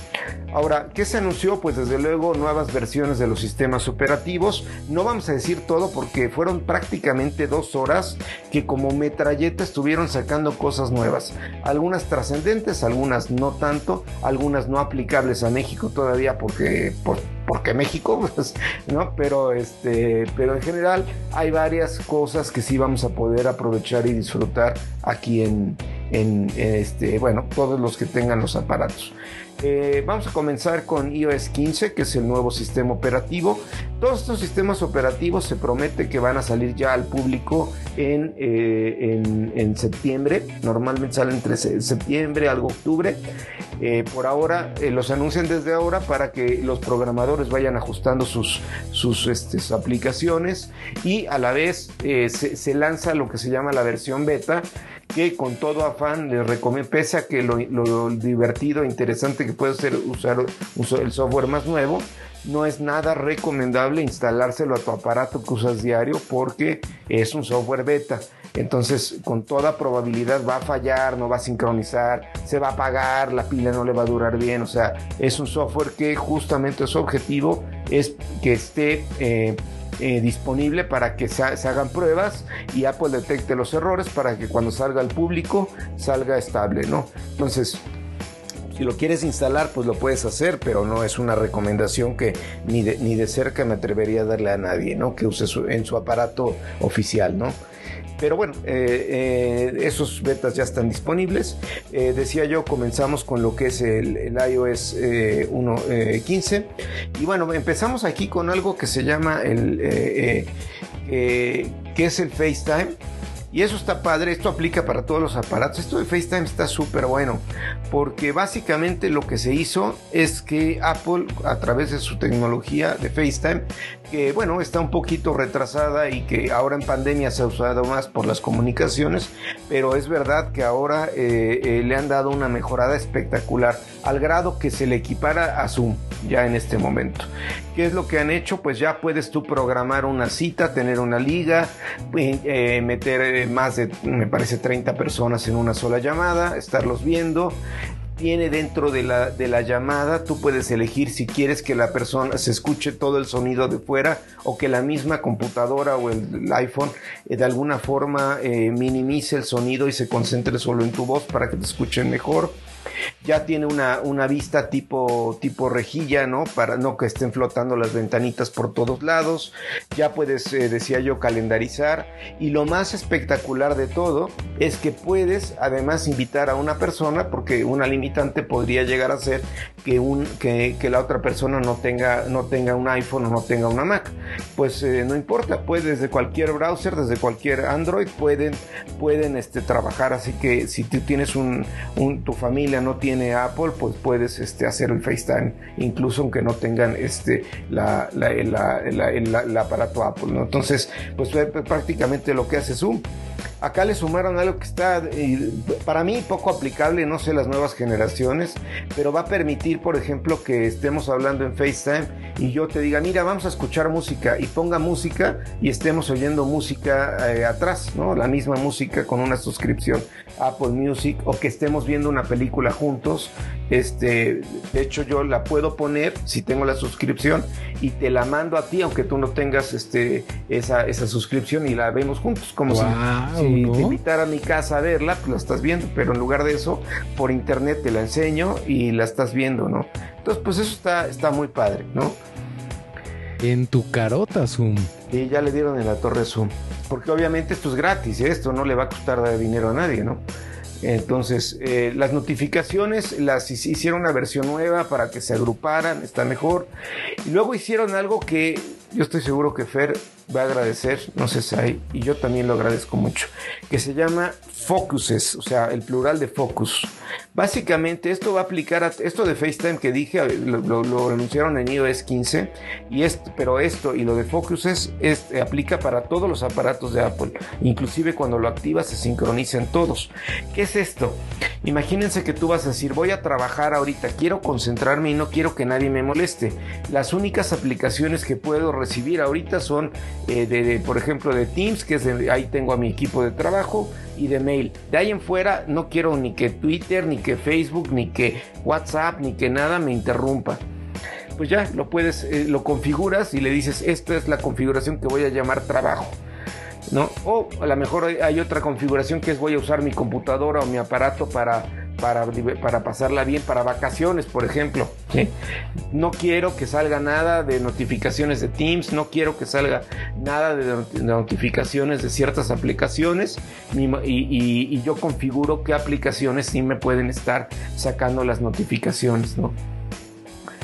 Ahora, ¿qué se anunció? Pues desde luego nuevas versiones de los sistemas operativos. No vamos a decir todo porque fueron prácticamente dos horas que como metralleta estuvieron sacando cosas nuevas. Algunas trascendentes, algunas no tanto, algunas no aplicables a México todavía porque... Por, porque México, pues, ¿no? Pero, este, pero en general hay varias cosas que sí vamos a poder aprovechar y disfrutar aquí en, en, este, bueno, todos los que tengan los aparatos. Eh, vamos a comenzar con iOS 15, que es el nuevo sistema operativo. Todos estos sistemas operativos se promete que van a salir ya al público en, eh, en, septiembre. Normalmente salen entre septiembre, algo octubre. Eh, por ahora los anuncian desde ahora para que los programadores vayan ajustando sus, sus, este, aplicaciones y a la vez se, se lanza lo que se llama la versión beta que con todo afán les recomiendo, pese a que lo, divertido e interesante que puede ser usar, el software más nuevo, no es nada recomendable instalárselo a tu aparato que usas diario porque es un software beta. Entonces, con toda probabilidad va a fallar, no va a sincronizar, se va a apagar, la pila no le va a durar bien. O sea, es un software que justamente su objetivo es que esté eh, eh, disponible para que se, hagan pruebas y Apple detecte los errores para que cuando salga al público salga estable, ¿no? Entonces, si lo quieres instalar, pues lo puedes hacer, pero no es una recomendación que ni de, ni de cerca me atrevería a darle a nadie, ¿no? Que use en su aparato oficial, ¿no? Pero bueno, eh, eh, esos betas ya están disponibles. Eh, decía yo, comenzamos con lo que es el, iOS 1.15. y bueno, empezamos aquí con algo que se llama el... que es el FaceTime. Y eso está padre, esto aplica para todos los aparatos. Esto de FaceTime está súper bueno, porque básicamente lo que se hizo es que Apple, a través de su tecnología de FaceTime, que bueno, está un poquito retrasada y que ahora en pandemia se ha usado más por las comunicaciones, pero es verdad que ahora eh, eh, le han dado una mejorada espectacular al grado que se le equipara a Zoom ya en este momento. ¿Qué es lo que han hecho? Pues ya puedes tú programar una cita, tener una liga, eh, meter más de, me parece, 30 personas en una sola llamada, estarlos viendo, tiene dentro de la, de la llamada, tú puedes elegir si quieres que la persona se escuche todo el sonido de fuera o que la misma computadora o el, iPhone eh, de alguna forma eh, minimice el sonido y se concentre solo en tu voz para que te escuchen mejor ya tiene una, una vista tipo, tipo rejilla, ¿no? Para no que estén flotando las ventanitas por todos lados. Ya puedes, eh, decía yo, calendarizar. Y lo más espectacular de todo es que puedes además invitar a una persona, porque una limitante podría llegar a ser que, un, que, que la otra persona no tenga, no tenga un iPhone o no tenga una Mac. Pues eh, no importa, puedes desde cualquier browser, desde cualquier Android, pueden, pueden este, trabajar. Así que si tú tienes un tu familia no tiene Apple, pues puedes este, hacer el FaceTime, incluso aunque no tengan este, la, el aparato Apple. Entonces, pues prácticamente lo que hace Zoom. Acá le sumaron algo que está para mí poco aplicable, no sé las nuevas generaciones, pero va a permitir, por ejemplo, que estemos hablando en FaceTime y yo te diga, mira, vamos a escuchar música y ponga música y estemos oyendo música eh, atrás, ¿no? La misma música con una suscripción Apple Music o que estemos viendo una película juntos Este, de hecho, yo la puedo poner si tengo la suscripción y te la mando a ti, aunque tú no tengas este, esa, esa suscripción y la vemos juntos, como si, si ¿no? te invitara a mi casa a verla, pues la estás viendo, pero en lugar de eso, por internet te la enseño y la estás viendo, ¿no? Entonces, pues eso está, está muy padre, ¿no? En tu carota, Zoom. Y ya le dieron en la torre Zoom. Porque obviamente esto es gratis, ¿eh? esto no le va a costar dar dinero a nadie, ¿no? Entonces, eh, las notificaciones las hic- hicieron una versión nueva para que se agruparan, está mejor. Y luego hicieron algo que yo estoy seguro que Fer va a agradecer, no sé si hay, y yo también lo agradezco mucho, que se llama Focuses, o sea, el plural de Focus. Básicamente esto va a aplicar a esto de FaceTime que dije, lo, anunciaron en iOS 15, y pero esto y lo de Focuses es, eh, aplica para todos los aparatos de Apple, inclusive cuando lo activas se sincronizan todos. ¿Qué es esto? Imagínense que tú vas a decir, voy a trabajar ahorita, quiero concentrarme y no quiero que nadie me moleste. Las únicas aplicaciones que puedo recibir ahorita son, eh, de, de, por ejemplo, de Teams, que es de, ahí tengo a mi equipo de trabajo, y de mail. De ahí en fuera no quiero ni que Twitter, ni que Facebook, ni que WhatsApp, ni que nada me interrumpa. Pues ya lo puedes, eh, lo configuras y le dices, esta es la configuración que voy a llamar trabajo. ¿no? O a lo mejor hay, hay otra configuración que es voy a usar mi computadora o mi aparato para, para, para pasarla bien, para vacaciones, por ejemplo. ¿sí? No quiero que salga nada de notificaciones de Teams, no quiero que salga nada de not- de notificaciones de ciertas aplicaciones y, y- y yo configuro qué aplicaciones sí me pueden estar sacando las notificaciones, ¿no?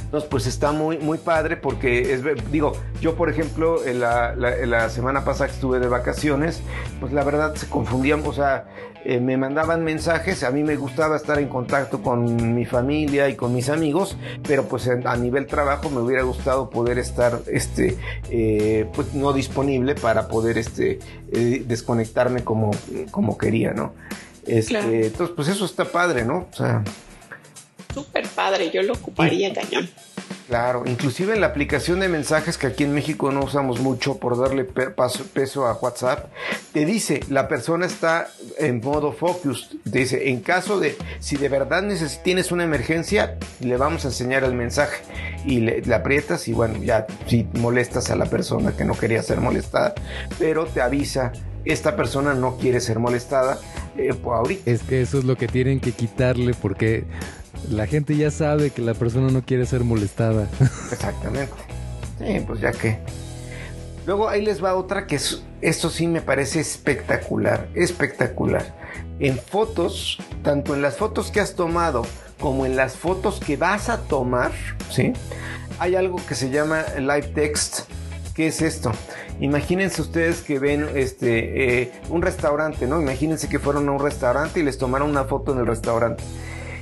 Entonces, pues está muy, muy padre porque es, digo, yo por ejemplo, en la, la- en la semana pasada que estuve de vacaciones, pues la verdad se confundían, o sea, eh, me mandaban mensajes, a mí me gustaba estar en contacto con mi familia y con mis amigos, pero pues a nivel trabajo me hubiera gustado poder estar, este, eh, pues no disponible para poder, este, eh, desconectarme como, como quería, ¿no? Este, Claro. Entonces, pues eso está padre, ¿no? O sea, Súper padre, yo lo ocuparía cañón. Claro, inclusive en la aplicación de mensajes que aquí en México no usamos mucho por darle paso- peso a WhatsApp, te dice, la persona está en modo focus, te dice, en caso de, si de verdad tienes una emergencia, le vamos a enseñar el mensaje. Y le, le aprietas y bueno, ya si molestas a la persona que no quería ser molestada, pero te avisa, esta persona no quiere ser molestada eh, por ahorita. Es que eso es lo que tienen que quitarle porque la gente ya sabe que la persona no quiere ser molestada. Exactamente. Sí, pues ya que. Luego ahí les va otra que es, esto sí me parece espectacular, espectacular. En fotos, tanto en las fotos que has tomado como en las fotos que vas a tomar, ¿sí? Hay algo que se llama live text. ¿Qué es esto? Imagínense ustedes que ven este eh, un restaurante, ¿no? Imagínense que fueron a un restaurante y les tomaron una foto en el restaurante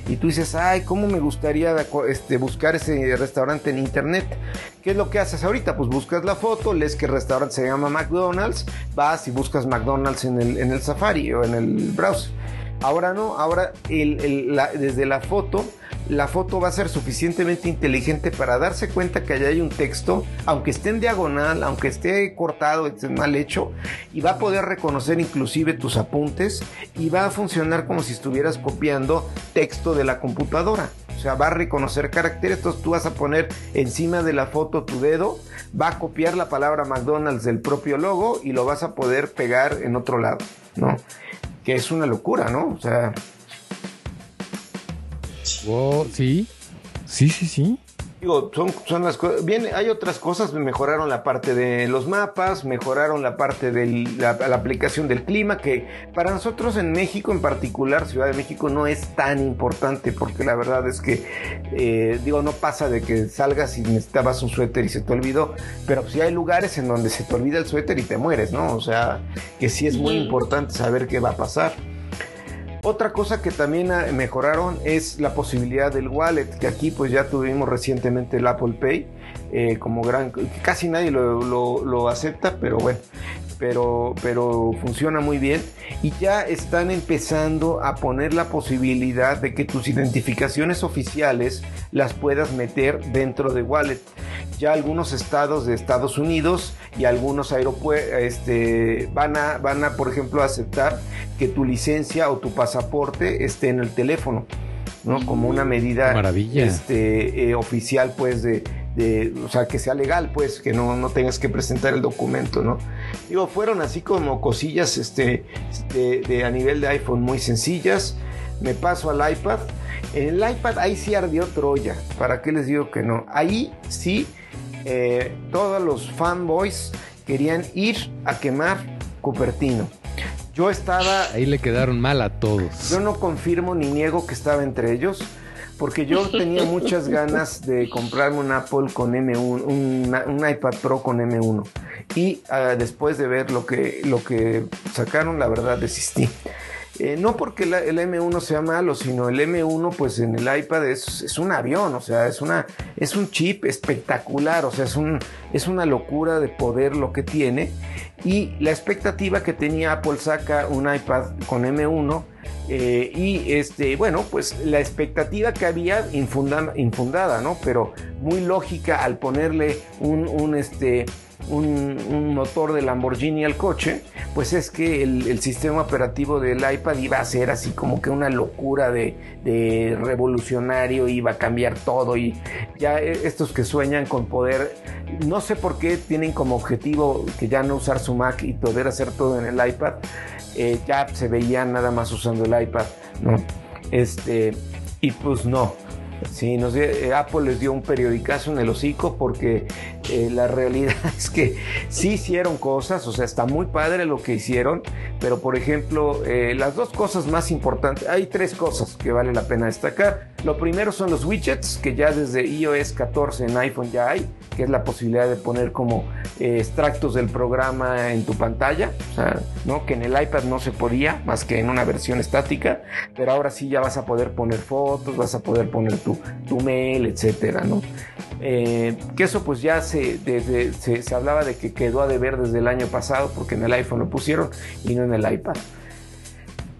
y tú dices, ay, ¿cómo me gustaría este, buscar ese restaurante en internet? ¿Qué es lo que haces ahorita? Pues buscas la foto, lees que el restaurante se llama McDonald's, vas y buscas McDonald's en el, en el Safari o en el browser. Ahora no, ahora desde la foto, la foto va a ser suficientemente inteligente para darse cuenta que allá hay un texto, aunque esté en diagonal, aunque esté cortado, esté mal hecho, y va a poder reconocer inclusive tus apuntes y va a funcionar como si estuvieras copiando texto de la computadora. O sea, va a reconocer caracteres, entonces tú vas a poner encima de la foto tu dedo, va a copiar la palabra McDonald's del propio logo y lo vas a poder pegar en otro lado, ¿no? Que es una locura, ¿no? O sea, Wow, sí, sí, sí, sí. Digo, son, son las cosas. Bien, hay otras cosas. Mejoraron la parte de los mapas, mejoraron la parte de la, la, aplicación del clima, que para nosotros en México, en particular, Ciudad de México, no es tan importante, porque la verdad es que, eh, digo, no pasa de que salgas y necesitabas un suéter y se te olvidó, pero sí hay lugares en donde se te olvida el suéter y te mueres, ¿no? O sea, que sí es muy importante saber qué va a pasar. Otra cosa que también mejoraron es la posibilidad del wallet, que aquí pues ya tuvimos recientemente el Apple Pay, eh, como gran, casi nadie lo, lo, acepta, pero bueno, pero, pero funciona muy bien y ya están empezando a poner la posibilidad de que tus identificaciones oficiales las puedas meter dentro de wallet. Ya algunos estados de Estados Unidos y algunos aeropuertos este, van, a, van a, por ejemplo, aceptar que tu licencia o tu pasaporte esté en el teléfono. ¿No? Como una medida Maravilla. Este, eh, oficial, pues, de, de, o sea, que sea legal, pues, que no, no tengas que presentar el documento, ¿no? Digo, fueron así como cosillas este, de, de a nivel de iPhone muy sencillas. Me paso al iPad. En el iPad ahí sí ardió Troya. ¿Para qué les digo que no? Ahí sí eh, todos los fanboys querían ir a quemar Cupertino. Yo estaba, Ahí le quedaron mal a todos. yo no confirmo ni niego que estaba entre ellos, porque yo tenía muchas ganas de comprarme un Apple con M1, un, un iPad Pro con M1. Y ah, después de ver lo que, lo que sacaron, la verdad desistí. Eh, no porque el M1 sea malo, sino el M1 pues en el iPad es, un avión, o sea, es, una, es un chip espectacular, o sea, es, un, es una locura de poder lo que tiene. Y la expectativa que tenía Apple saca un iPad con M1 eh, y este, bueno, pues la expectativa que había infunda- infundada, ¿no? Pero muy lógica al ponerle un, un, este, un, un motor de Lamborghini al coche, pues es que el, el sistema operativo del iPad iba a ser así como que una locura de, de revolucionario, iba a cambiar todo y ya eh, estos que sueñan con poder, no sé por qué tienen como objetivo que ya no usar su Mac y poder hacer todo en el iPad, eh, ya se veían nada más usando el iPad, ¿no? Este, y pues no. Sí, eh, Apple les dio un periodicazo en el hocico porque eh, la realidad es que sí hicieron cosas, o sea, está muy padre lo que hicieron, pero por ejemplo, eh, las dos cosas más importantes, hay tres cosas que vale la pena destacar. Lo primero son los widgets, que ya desde iOS 14 en iPhone ya hay, que es la posibilidad de poner como extractos del programa en tu pantalla, o sea, ¿no? que en el iPad no se podía, más que en una versión estática, pero ahora sí ya vas a poder poner fotos, vas a poder poner tu, tu mail, etcétera, ¿no? Eh, que eso pues ya se, se, se hablaba de que quedó a deber desde el año pasado, porque en el iPhone lo pusieron y no en el iPad.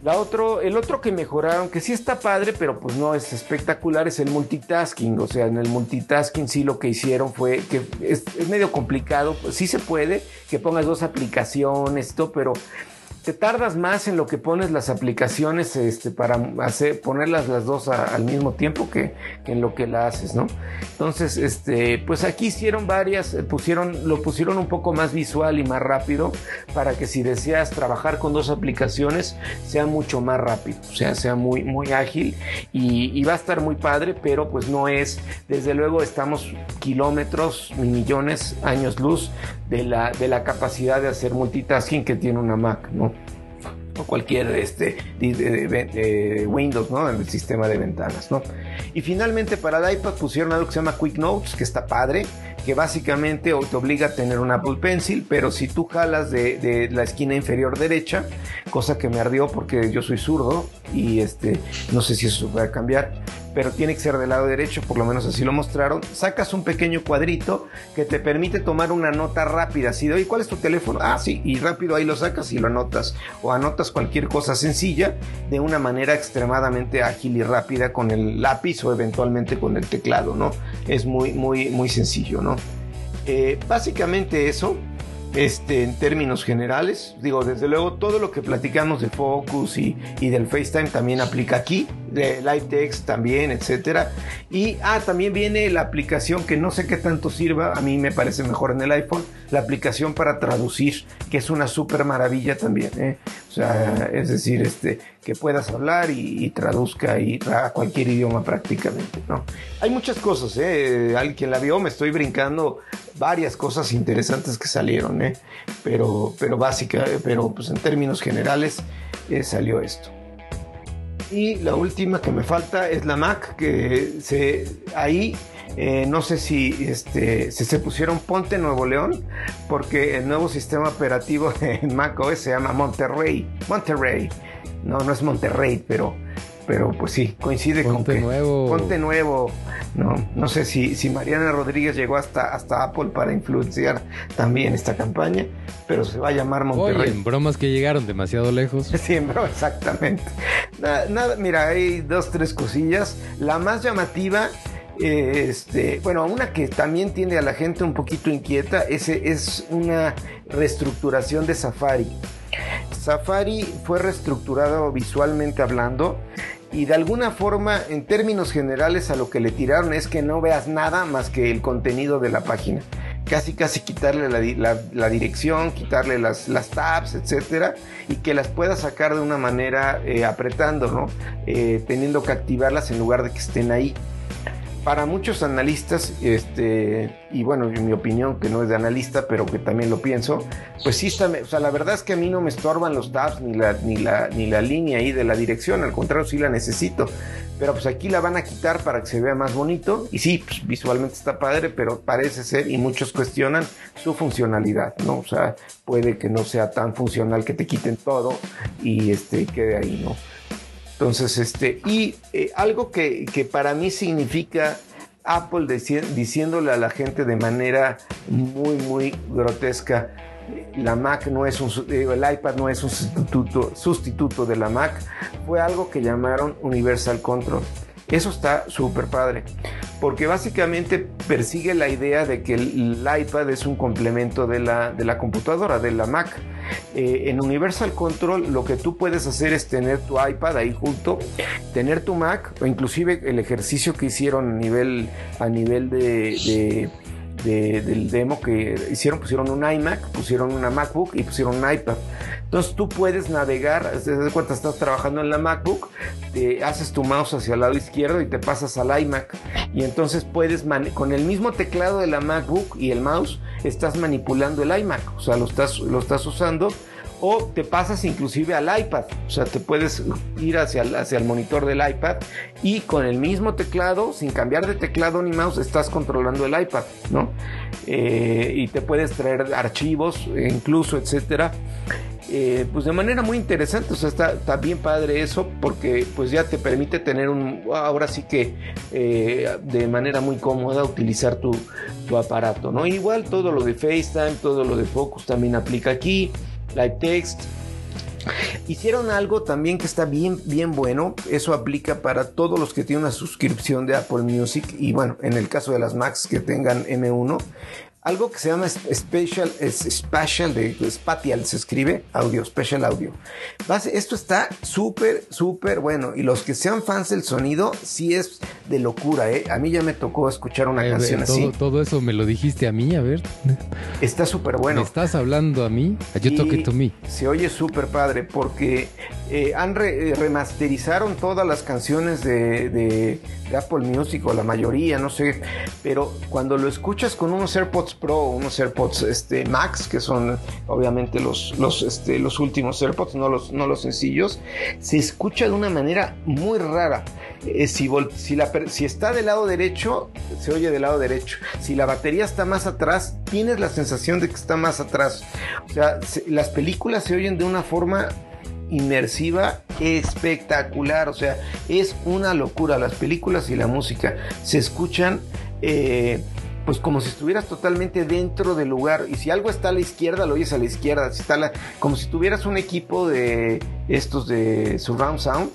La otro, el otro que mejoraron, que sí está padre, pero pues no es espectacular, es el multitasking. O sea, en el multitasking sí lo que hicieron fue que es, es medio complicado. Pues sí se puede que pongas dos aplicaciones, esto, pero te tardas más en lo que pones las aplicaciones este, para hacer, ponerlas las dos al mismo tiempo que, que en lo que la haces, ¿no? Entonces, este, pues aquí hicieron varias, eh, pusieron, lo pusieron un poco más visual y más rápido para que si deseas trabajar con dos aplicaciones sea mucho más rápido, o sea, sea muy, muy ágil y, y va a estar muy padre, pero pues no es, desde luego estamos kilómetros, millones, años luz de la, de la capacidad de hacer multitasking que tiene una Mac, ¿no? O cualquier este, Windows, ¿no? En el sistema de ventanas, ¿no? Y finalmente para el iPad pusieron algo que se llama Quick Notes, que está padre, que básicamente te obliga a tener un Apple Pencil, pero si tú jalas de, de la esquina inferior derecha, cosa que me ardió porque yo soy zurdo y este, no sé si eso se puede cambiar, pero tiene que ser del lado derecho, por lo menos así lo mostraron. Sacas un pequeño cuadrito que te permite tomar una nota rápida, así de, ¿cuál es tu teléfono? Ah, sí, y rápido ahí lo sacas y lo anotas. O anotas cualquier cosa sencilla de una manera extremadamente ágil y rápida con el lápiz o eventualmente con el teclado, ¿no? Es muy, muy, muy sencillo, ¿no? Eh, básicamente eso. Este, en términos generales, digo, desde luego todo lo que platicamos de Focus y, y del FaceTime también aplica aquí, de Live Text también, etcétera. Y ah, también viene la aplicación que no sé qué tanto sirva, a mí me parece mejor en el iPhone, la aplicación para traducir, que es una súper maravilla también. ¿eh? O sea, es decir, este, que puedas hablar y, traduzca y a cualquier idioma prácticamente, ¿no? Hay muchas cosas, ¿eh? Alguien la vio, me estoy brincando varias cosas interesantes que salieron, ¿eh? Pero, pero básica, eh, pero pues en términos generales eh, salió esto. Y la última que me falta es la Mac, que se, ahí eh, no sé si este, si se pusieron Ponte Nuevo León, porque el nuevo sistema operativo en Mac OS se llama Monterrey. Monterrey. No, no es Monterrey, pero, pero pues sí, coincide con Ponte que. Nuevo. Ponte Nuevo. No, no sé si, si Mariana Rodríguez llegó hasta, hasta Apple para influenciar también esta campaña, pero se va a llamar Monterrey. Oye, en bromas que llegaron demasiado lejos. Siempre, exactamente. Nada, nada, mira, hay dos, tres cosillas. La más llamativa, este, bueno, una que también tiene a la gente un poquito inquieta, ese es una reestructuración de Safari. Safari fue reestructurado visualmente hablando. y de alguna forma, en términos generales, a lo que le tiraron es que no veas nada más que el contenido de la página. Casi, casi quitarle la, dirección, quitarle las, tabs, etcétera, y que las puedas sacar de una manera eh, apretando. Eh, teniendo que activarlas en lugar de que estén ahí para muchos analistas, este, y bueno, en mi opinión, que no es de analista, pero que también lo pienso, pues sí está, o sea, la verdad es que a mí no me estorban los tabs ni la, ni la, ni la línea ahí de la dirección, al contrario, sí la necesito. Pero pues aquí la van a quitar para que se vea más bonito. Y sí, pues, visualmente está padre, pero parece ser, y muchos cuestionan su funcionalidad, ¿no? O sea, puede que no sea tan funcional que te quiten todo y este, quede ahí, ¿no? Entonces, este, y eh, algo que, para mí significa Apple diciéndole a la gente de manera muy, muy grotesca, la Mac no es un, el iPad no es un sustituto, sustituto de la Mac, fue algo que llamaron Universal Control. Eso está súper padre, porque básicamente persigue la idea de que el, iPad es un complemento de la, de la computadora, de la Mac. Eh, en Universal Control lo que tú puedes hacer es tener tu iPad ahí junto, tener tu Mac, o inclusive el ejercicio que hicieron a nivel, a nivel de del demo que hicieron, pusieron un iMac, pusieron una MacBook y pusieron un iPad. Entonces tú puedes navegar, desde cuenta estás trabajando en la MacBook, te haces tu mouse hacia el lado izquierdo y te pasas al iMac. Y entonces puedes, con el mismo teclado de la MacBook y el mouse, estás manipulando el iMac, o sea, lo estás, lo estás usando o te pasas inclusive al iPad, o sea, te puedes ir hacia el, hacia el monitor del iPad y con el mismo teclado, sin cambiar de teclado ni mouse, estás controlando el iPad, ¿no? Eh, y te puedes traer archivos, incluso, etcétera. Eh, pues de manera muy interesante, o sea, está, bien padre eso porque pues ya te permite tener un, ahora sí que eh, de manera muy cómoda utilizar tu, tu aparato, ¿no? Igual todo lo de FaceTime, todo lo de Focus también aplica aquí. Live Text. Hicieron algo también que está bien, bien bueno. Eso aplica para todos los que tienen una suscripción de Apple Music. Y bueno, en el caso de las Macs que tengan M1, algo que se llama Special, es Spatial, de Spatial se escribe, audio, Special Audio. Esto está súper, súper bueno. Y los que sean fans del sonido, sí es de locura, ¿eh? A mí ya me tocó escuchar una canción así. Todo eso me lo dijiste a mí, a ver. Está súper bueno. ¿Me estás hablando a mí? Yo toqué to mí. Se oye súper padre porque eh, han eh, remasterizaron todas las canciones de, Apple Music o la mayoría, no sé. Pero cuando lo escuchas con unos AirPods Pro, unos AirPods este, Max, que son obviamente los, este, últimos AirPods, no los, sencillos, se escucha de una manera muy rara. Eh, si está del lado derecho, se oye del lado derecho. Si la batería está más atrás, tienes la sensación de que está más atrás. O sea, las películas se oyen de una forma inmersiva espectacular. O sea, es una locura. Las películas y la música se escuchan. Eh, pues como si estuvieras totalmente dentro del lugar. Y si algo está a la izquierda, lo oyes a la izquierda. Si está la, como si tuvieras un equipo de estos de Surround Sound.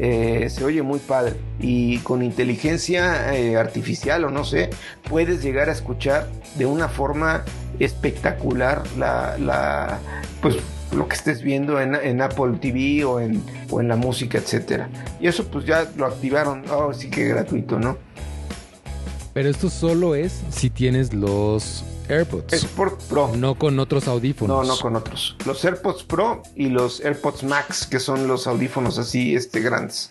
Eh, se oye muy padre. Y con inteligencia eh, artificial o no sé, puedes llegar a escuchar de una forma espectacular la, la pues lo que estés viendo en, Apple TV o en, o en la música, etcétera. Y eso pues ya lo activaron, ahora sí que gratuito, ¿no? Pero esto solo es si tienes los AirPods. AirPods Pro. No con otros audífonos. No, no con otros. Los AirPods Pro y los AirPods Max, que son los audífonos así, este, grandes.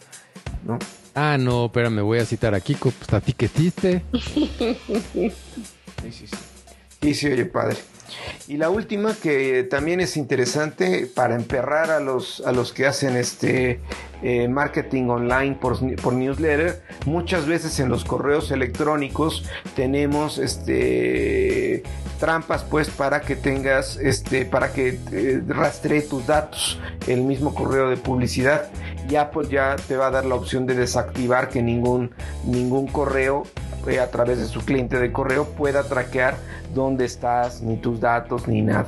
¿no? Ah, no, espérame, voy a citar a Kiko. Pues a ti que sí, sí, sí. Sí, sí, oye, padre. Y la última que también es interesante para emperrar a los, a los que hacen este eh, marketing online por, por, newsletter, muchas veces en los correos electrónicos tenemos este trampas pues para que tengas este para que eh, rastree tus datos el mismo correo de publicidad y Apple ya te va a dar la opción de desactivar que ningún ningún correo eh, a través de su cliente de correo pueda traquear dónde estás, ni tus datos, ni nada.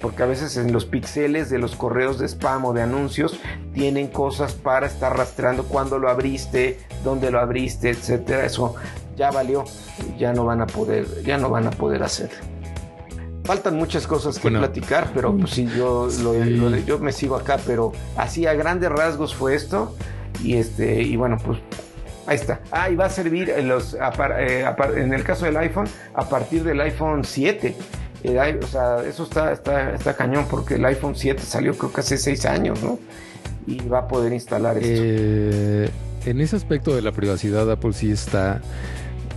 Porque a veces en los píxeles de los correos de spam o de anuncios tienen cosas para estar rastreando cuándo lo abriste, dónde lo abriste, etcétera. Eso ya valió, ya no van a poder, ya no van a poder hacer. Faltan muchas cosas que platicar, pero pues sí, yo, yo me sigo acá, pero así a grandes rasgos fue esto. Y este, y bueno, pues ahí está. Ah, y va a servir en, los, eh, en el caso del iPhone a partir del iPhone 7. O sea, eso está, está, está cañón porque el iPhone 7 salió creo que hace 6 años, ¿no? Y va a poder instalar esto. Eh, en ese aspecto de la privacidad, Apple sí está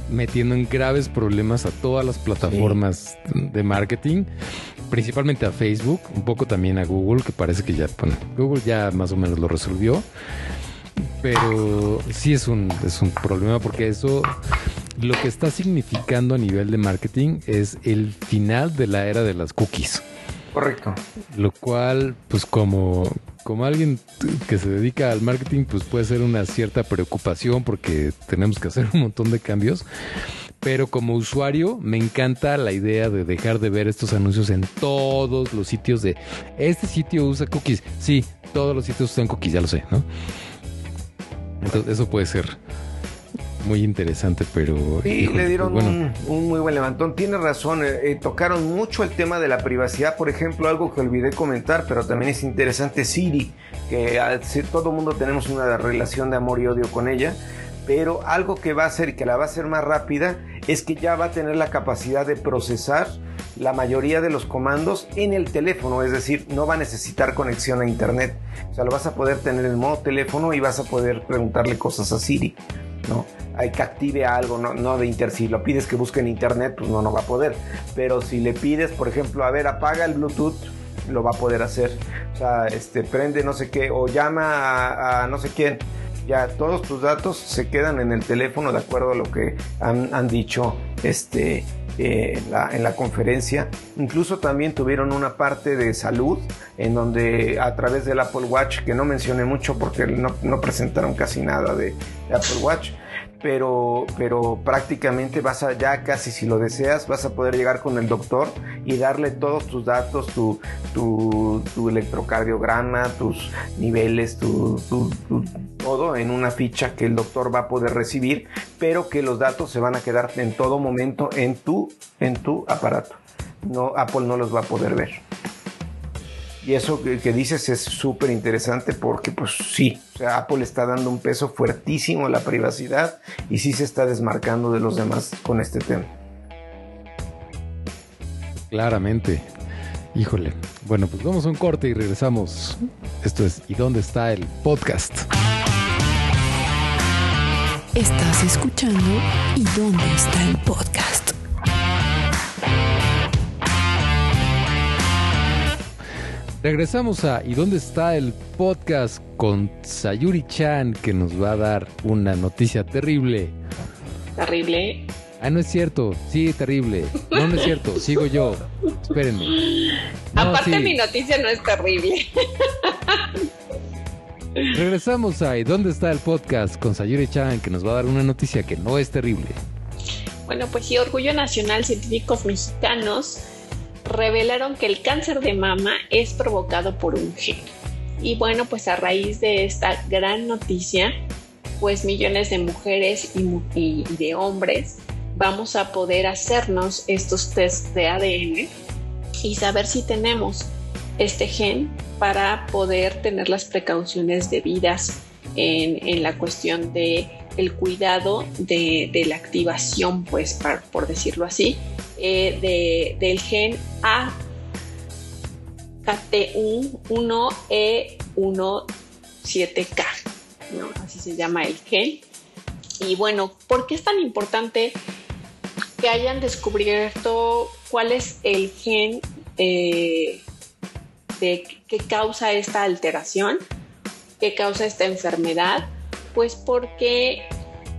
metiendo en graves problemas a todas las plataformas de marketing, principalmente a Facebook, un poco también a Google, que parece que ya, bueno, Google ya más o menos lo resolvió, pero sí es un, es un problema porque eso lo que está significando a nivel de marketing es el final de la era de las cookies. Correcto. Lo cual, pues como, como alguien que se dedica al marketing, pues puede ser una cierta preocupación porque tenemos que hacer un montón de cambios. Pero como usuario me encanta la idea de dejar de ver estos anuncios en todos los sitios de este sitio usa cookies. Sí, todos los sitios usan cookies, ya lo sé, ¿no? Entonces eso puede ser muy interesante, pero... Sí, le dieron pues, un, muy buen levantón. Tiene razón, eh, eh, tocaron mucho el tema de la privacidad. Por ejemplo, algo que olvidé comentar, pero también es interesante, Siri, que todo el mundo tenemos una relación de amor y odio con ella. Pero algo que va a hacer y que la va a hacer más rápida es que ya va a tener la capacidad de procesar la mayoría de los comandos en el teléfono, es decir, no va a necesitar conexión a internet. O sea, lo vas a poder tener en modo teléfono y vas a poder preguntarle cosas a Siri. ¿No? Hay que active algo, no, no de inter, si lo pides que busque en internet, pues no, no va a poder. Pero si le pides, por ejemplo, a ver, apaga el Bluetooth, lo va a poder hacer. O sea, este, prende no sé qué, o llama a, no sé quién. Ya todos tus datos se quedan en el teléfono de acuerdo a lo que han, han dicho este, eh, en, la, en, la, conferencia. Incluso también tuvieron una parte de salud en donde a través del Apple Watch, que no mencioné mucho porque no, no presentaron casi nada de Apple Watch, pero, pero prácticamente vas a ya casi si lo deseas, vas a poder llegar con el doctor y darle todos tus datos, tu, electrocardiograma, tus niveles, todo en una ficha que el doctor va a poder recibir, pero que los datos se van a quedar en todo momento en tu, en tu aparato. Apple no los va a poder ver. Y eso que, dices es súper interesante porque pues sí, Apple está dando un peso fuertísimo a la privacidad y sí se está desmarcando de los demás con este tema. Claramente. Híjole. Bueno, pues vamos a un corte y regresamos. Esto es ¿Y dónde está el podcast? Estás escuchando ¿Y dónde está el podcast? Regresamos a ¿Y dónde está el podcast con Sayuri Chan que nos va a dar una noticia terrible? Terrible. Ah, no es cierto. Sí, terrible. No, no es cierto. Sigo yo. Espérenme. Aparte mi noticia no es terrible. Regresamos a ¿Y dónde está el podcast con Sayuri Chan que nos va a dar una noticia que no es terrible? Bueno, pues sí, Orgullo Nacional Científicos Mexicanos revelaron que el cáncer de mama es provocado por un gen. Y bueno, pues a raíz de esta gran noticia, pues millones de mujeres y, de hombres vamos a poder hacernos estos tests de ADN y saber si tenemos este gen para poder tener las precauciones debidas en, en la cuestión de el cuidado de, la activación, pues por decirlo así, eh, del gen A KT1E17K, así se llama el gen. Y bueno, ¿por qué es tan importante que hayan descubierto cuál es el gen eh, de, que causa esta alteración, que causa esta enfermedad? Pues porque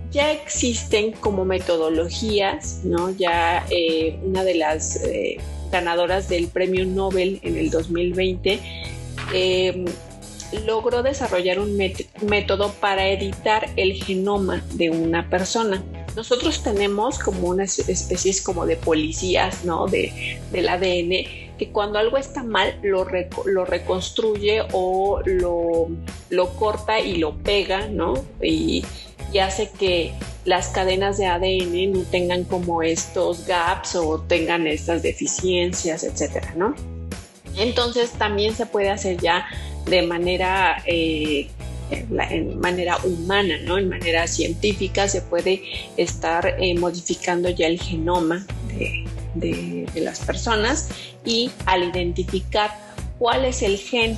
ya existen como metodologías, ¿no? Ya eh, una de las eh, ganadoras del premio Nobel en el 2020 em, logró desarrollar un método para editar el genoma de una persona. Nosotros tenemos como unas especies como de policías, ¿no? De, del ADN, que cuando algo está mal lo, reconstruye o lo, corta y lo pega, ¿no? Y, y hace que las cadenas de ADN no tengan como estos gaps o tengan estas deficiencias, etcétera, ¿no? Entonces también se puede hacer ya de manera eh, en manera humana, ¿no? En manera científica se puede estar eh, modificando ya el genoma de, de las personas y al identificar cuál es el gen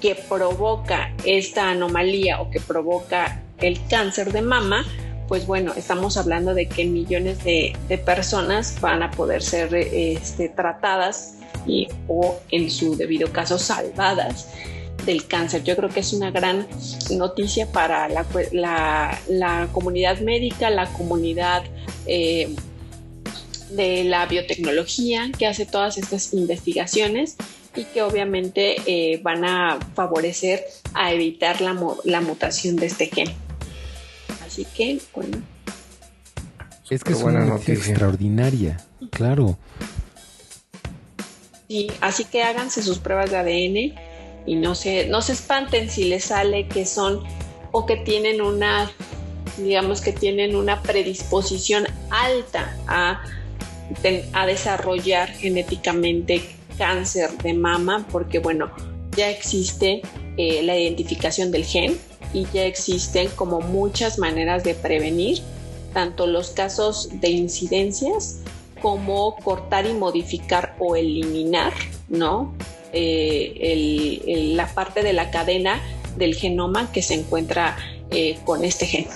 que provoca esta anomalía o que provoca el cáncer de mama, pues bueno, estamos hablando de que millones de, personas van a poder ser este, tratadas y, o en su debido caso salvadas del cáncer. Yo creo que es una gran noticia para la, comunidad médica, la comunidad eh, de la biotecnología que hace todas estas investigaciones y que obviamente eh, van a favorecer a evitar la, la mutación de este gen. Así que, bueno. Es que es una noticia extraordinaria, claro. Sí, así que háganse sus pruebas de ADN y no se, no se espanten si les sale que son o que tienen una, digamos que tienen una predisposición alta a, a desarrollar genéticamente cáncer de mama, porque bueno, ya existe eh, la identificación del gen, y ya existen como muchas maneras de prevenir tanto los casos de incidencias como cortar y modificar o eliminar, ¿no? Eh, la parte de la cadena del genoma que se encuentra eh, con este gen.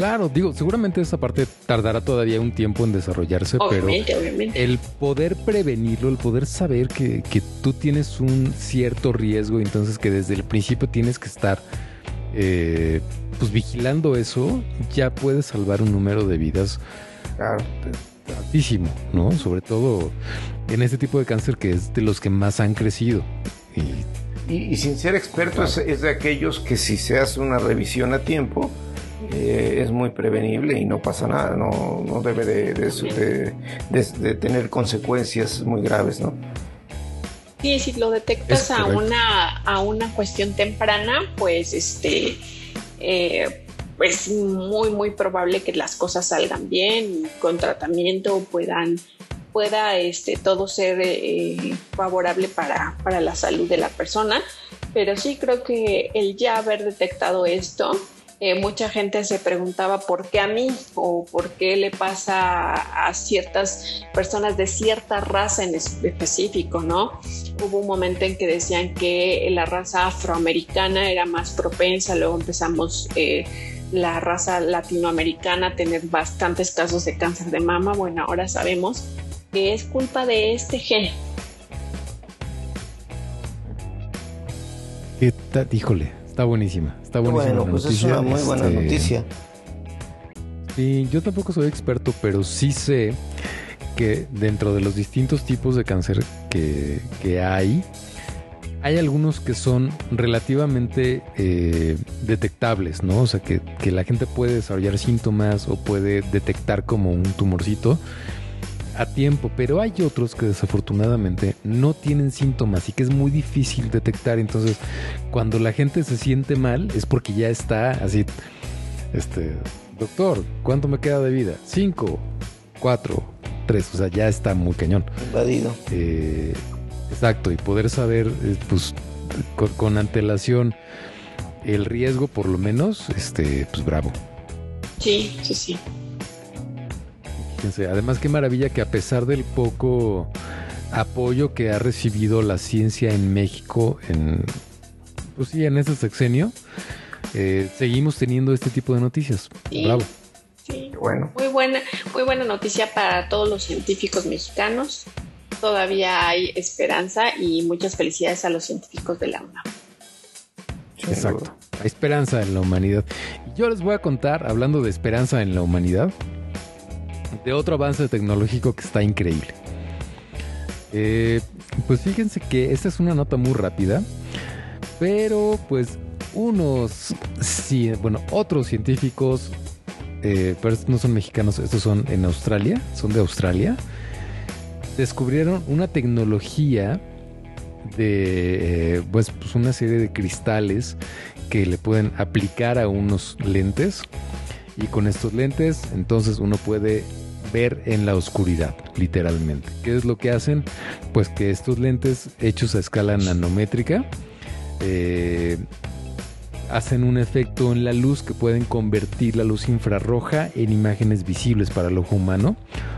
Claro, digo, seguramente esa parte tardará todavía un tiempo en desarrollarse, pero el poder prevenirlo, el poder saber que, tú tienes un cierto riesgo, entonces que desde el principio tienes que estar eh, pues vigilando eso, ya puede salvar un número de vidas altísimo, ¿no? Sobre todo en este tipo de cáncer que es de los que más han crecido. Y, sin ser experto es de aquellos que si se hace una revisión a tiempo, eh, es muy prevenible y no pasa nada, no, no debe de, de, tener consecuencias muy graves, ¿no? Sí, si lo detectas a una, a una cuestión temprana, pues este eh, es muy muy probable que las cosas salgan bien y con tratamiento puedan pueda este todo ser eh, favorable para, para la salud de la persona. Pero sí creo que el ya haber detectado esto eh, mucha gente se preguntaba por qué a mí o por qué le pasa a, ciertas personas de cierta raza en específico, ¿no? Hubo un momento en que decían que la raza afroamericana era más propensa, luego empezamos eh, la raza latinoamericana a tener bastantes casos de cáncer de mama. Bueno, ahora sabemos que es culpa de este gen. Híjole, está buenísima. Está buenísima. Bueno, pues es una muy buena este, noticia. Sí, yo tampoco soy experto, pero sí sé que dentro de los distintos tipos de cáncer que, hay, hay algunos que son relativamente eh, detectables, ¿no? O sea, que, que, la gente puede desarrollar síntomas o puede detectar como un tumorcito a tiempo, pero hay otros que desafortunadamente no tienen síntomas y que es muy difícil detectar. Entonces, cuando la gente se siente mal es porque ya está así, este, doctor, ¿cuánto me queda de vida? Cinco, cuatro, tres, o sea, ya está muy cañón. Invadido. Eh, exacto, y poder saber, eh, pues, con, antelación el riesgo, por lo menos, este, pues bravo. Sí, sí, sí. Además, qué maravilla que a pesar del poco apoyo que ha recibido la ciencia en México, en, pues sí, en este sexenio, eh, seguimos teniendo este tipo de noticias. Bravo. Sí, bueno. Muy buena, muy buena noticia para todos los científicos mexicanos. Todavía hay esperanza y muchas felicidades a los científicos de la UNAM. Exacto. Hay esperanza en la humanidad. Yo les voy a contar, hablando de esperanza en la humanidad, de otro avance tecnológico que está increíble. Eh, pues fíjense que esta es una nota muy rápida, pero pues unos, sí, bueno, otros científicos, eh, pero no son mexicanos, estos son en Australia, son de Australia, descubrieron una tecnología de eh, pues, pues, una serie de cristales que le pueden aplicar a unos lentes y con estos lentes entonces uno puede ver en la oscuridad, literalmente. ¿Qué es lo que hacen? Pues que estos lentes hechos a escala nanométrica eh, hacen un efecto en la luz que pueden convertir la luz infrarroja en imágenes visibles para el ojo humano.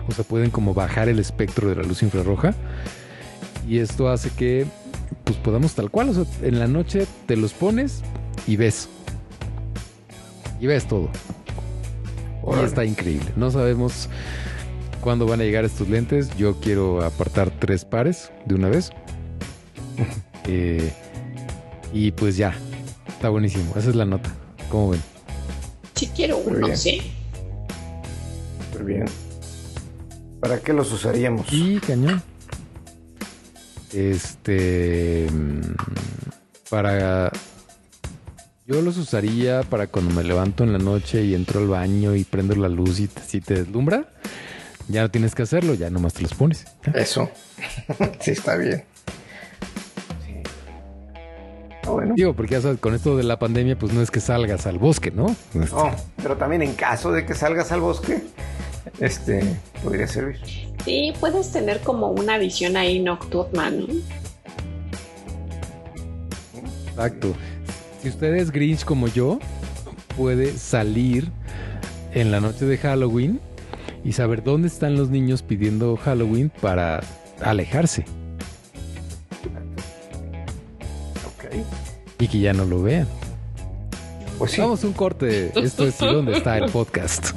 O sea, pueden como bajar el espectro de la luz infrarroja. Y esto hace que pues podamos tal cual, o sea, en la noche te los pones y ves. Y ves todo. Y está increíble. No sabemos cuándo van a llegar estos lentes. Yo quiero apartar tres pares de una vez. Eh, y pues ya, está buenísimo. Esa es la nota. ¿Cómo ven? Sí quiero uno, sí. Muy bien. ¿Para qué los usaríamos? Y cañón. Este. mm, Para. Yo los usaría para cuando me levanto en la noche y entro al baño y prendo la luz y te- si te deslumbra, ya no tienes que hacerlo, ya nomás te los pones. Eso. sí, está bien. Sí. Ah, bueno. Digo, porque ya sabes, con esto de la pandemia, pues no es que salgas al bosque, ¿no? No, pero también en caso de que salgas al bosque, este podría servir. Sí, puedes tener como una visión ahí nocturna, ¿no? Exacto. Si usted es Grinch como yo, puede salir en la noche de Halloween y saber dónde están los niños pidiendo Halloween para alejarse Ok. y que ya no lo vean. Pues sí. Vamos a un corte. Esto es ¿Y dónde está el podcast?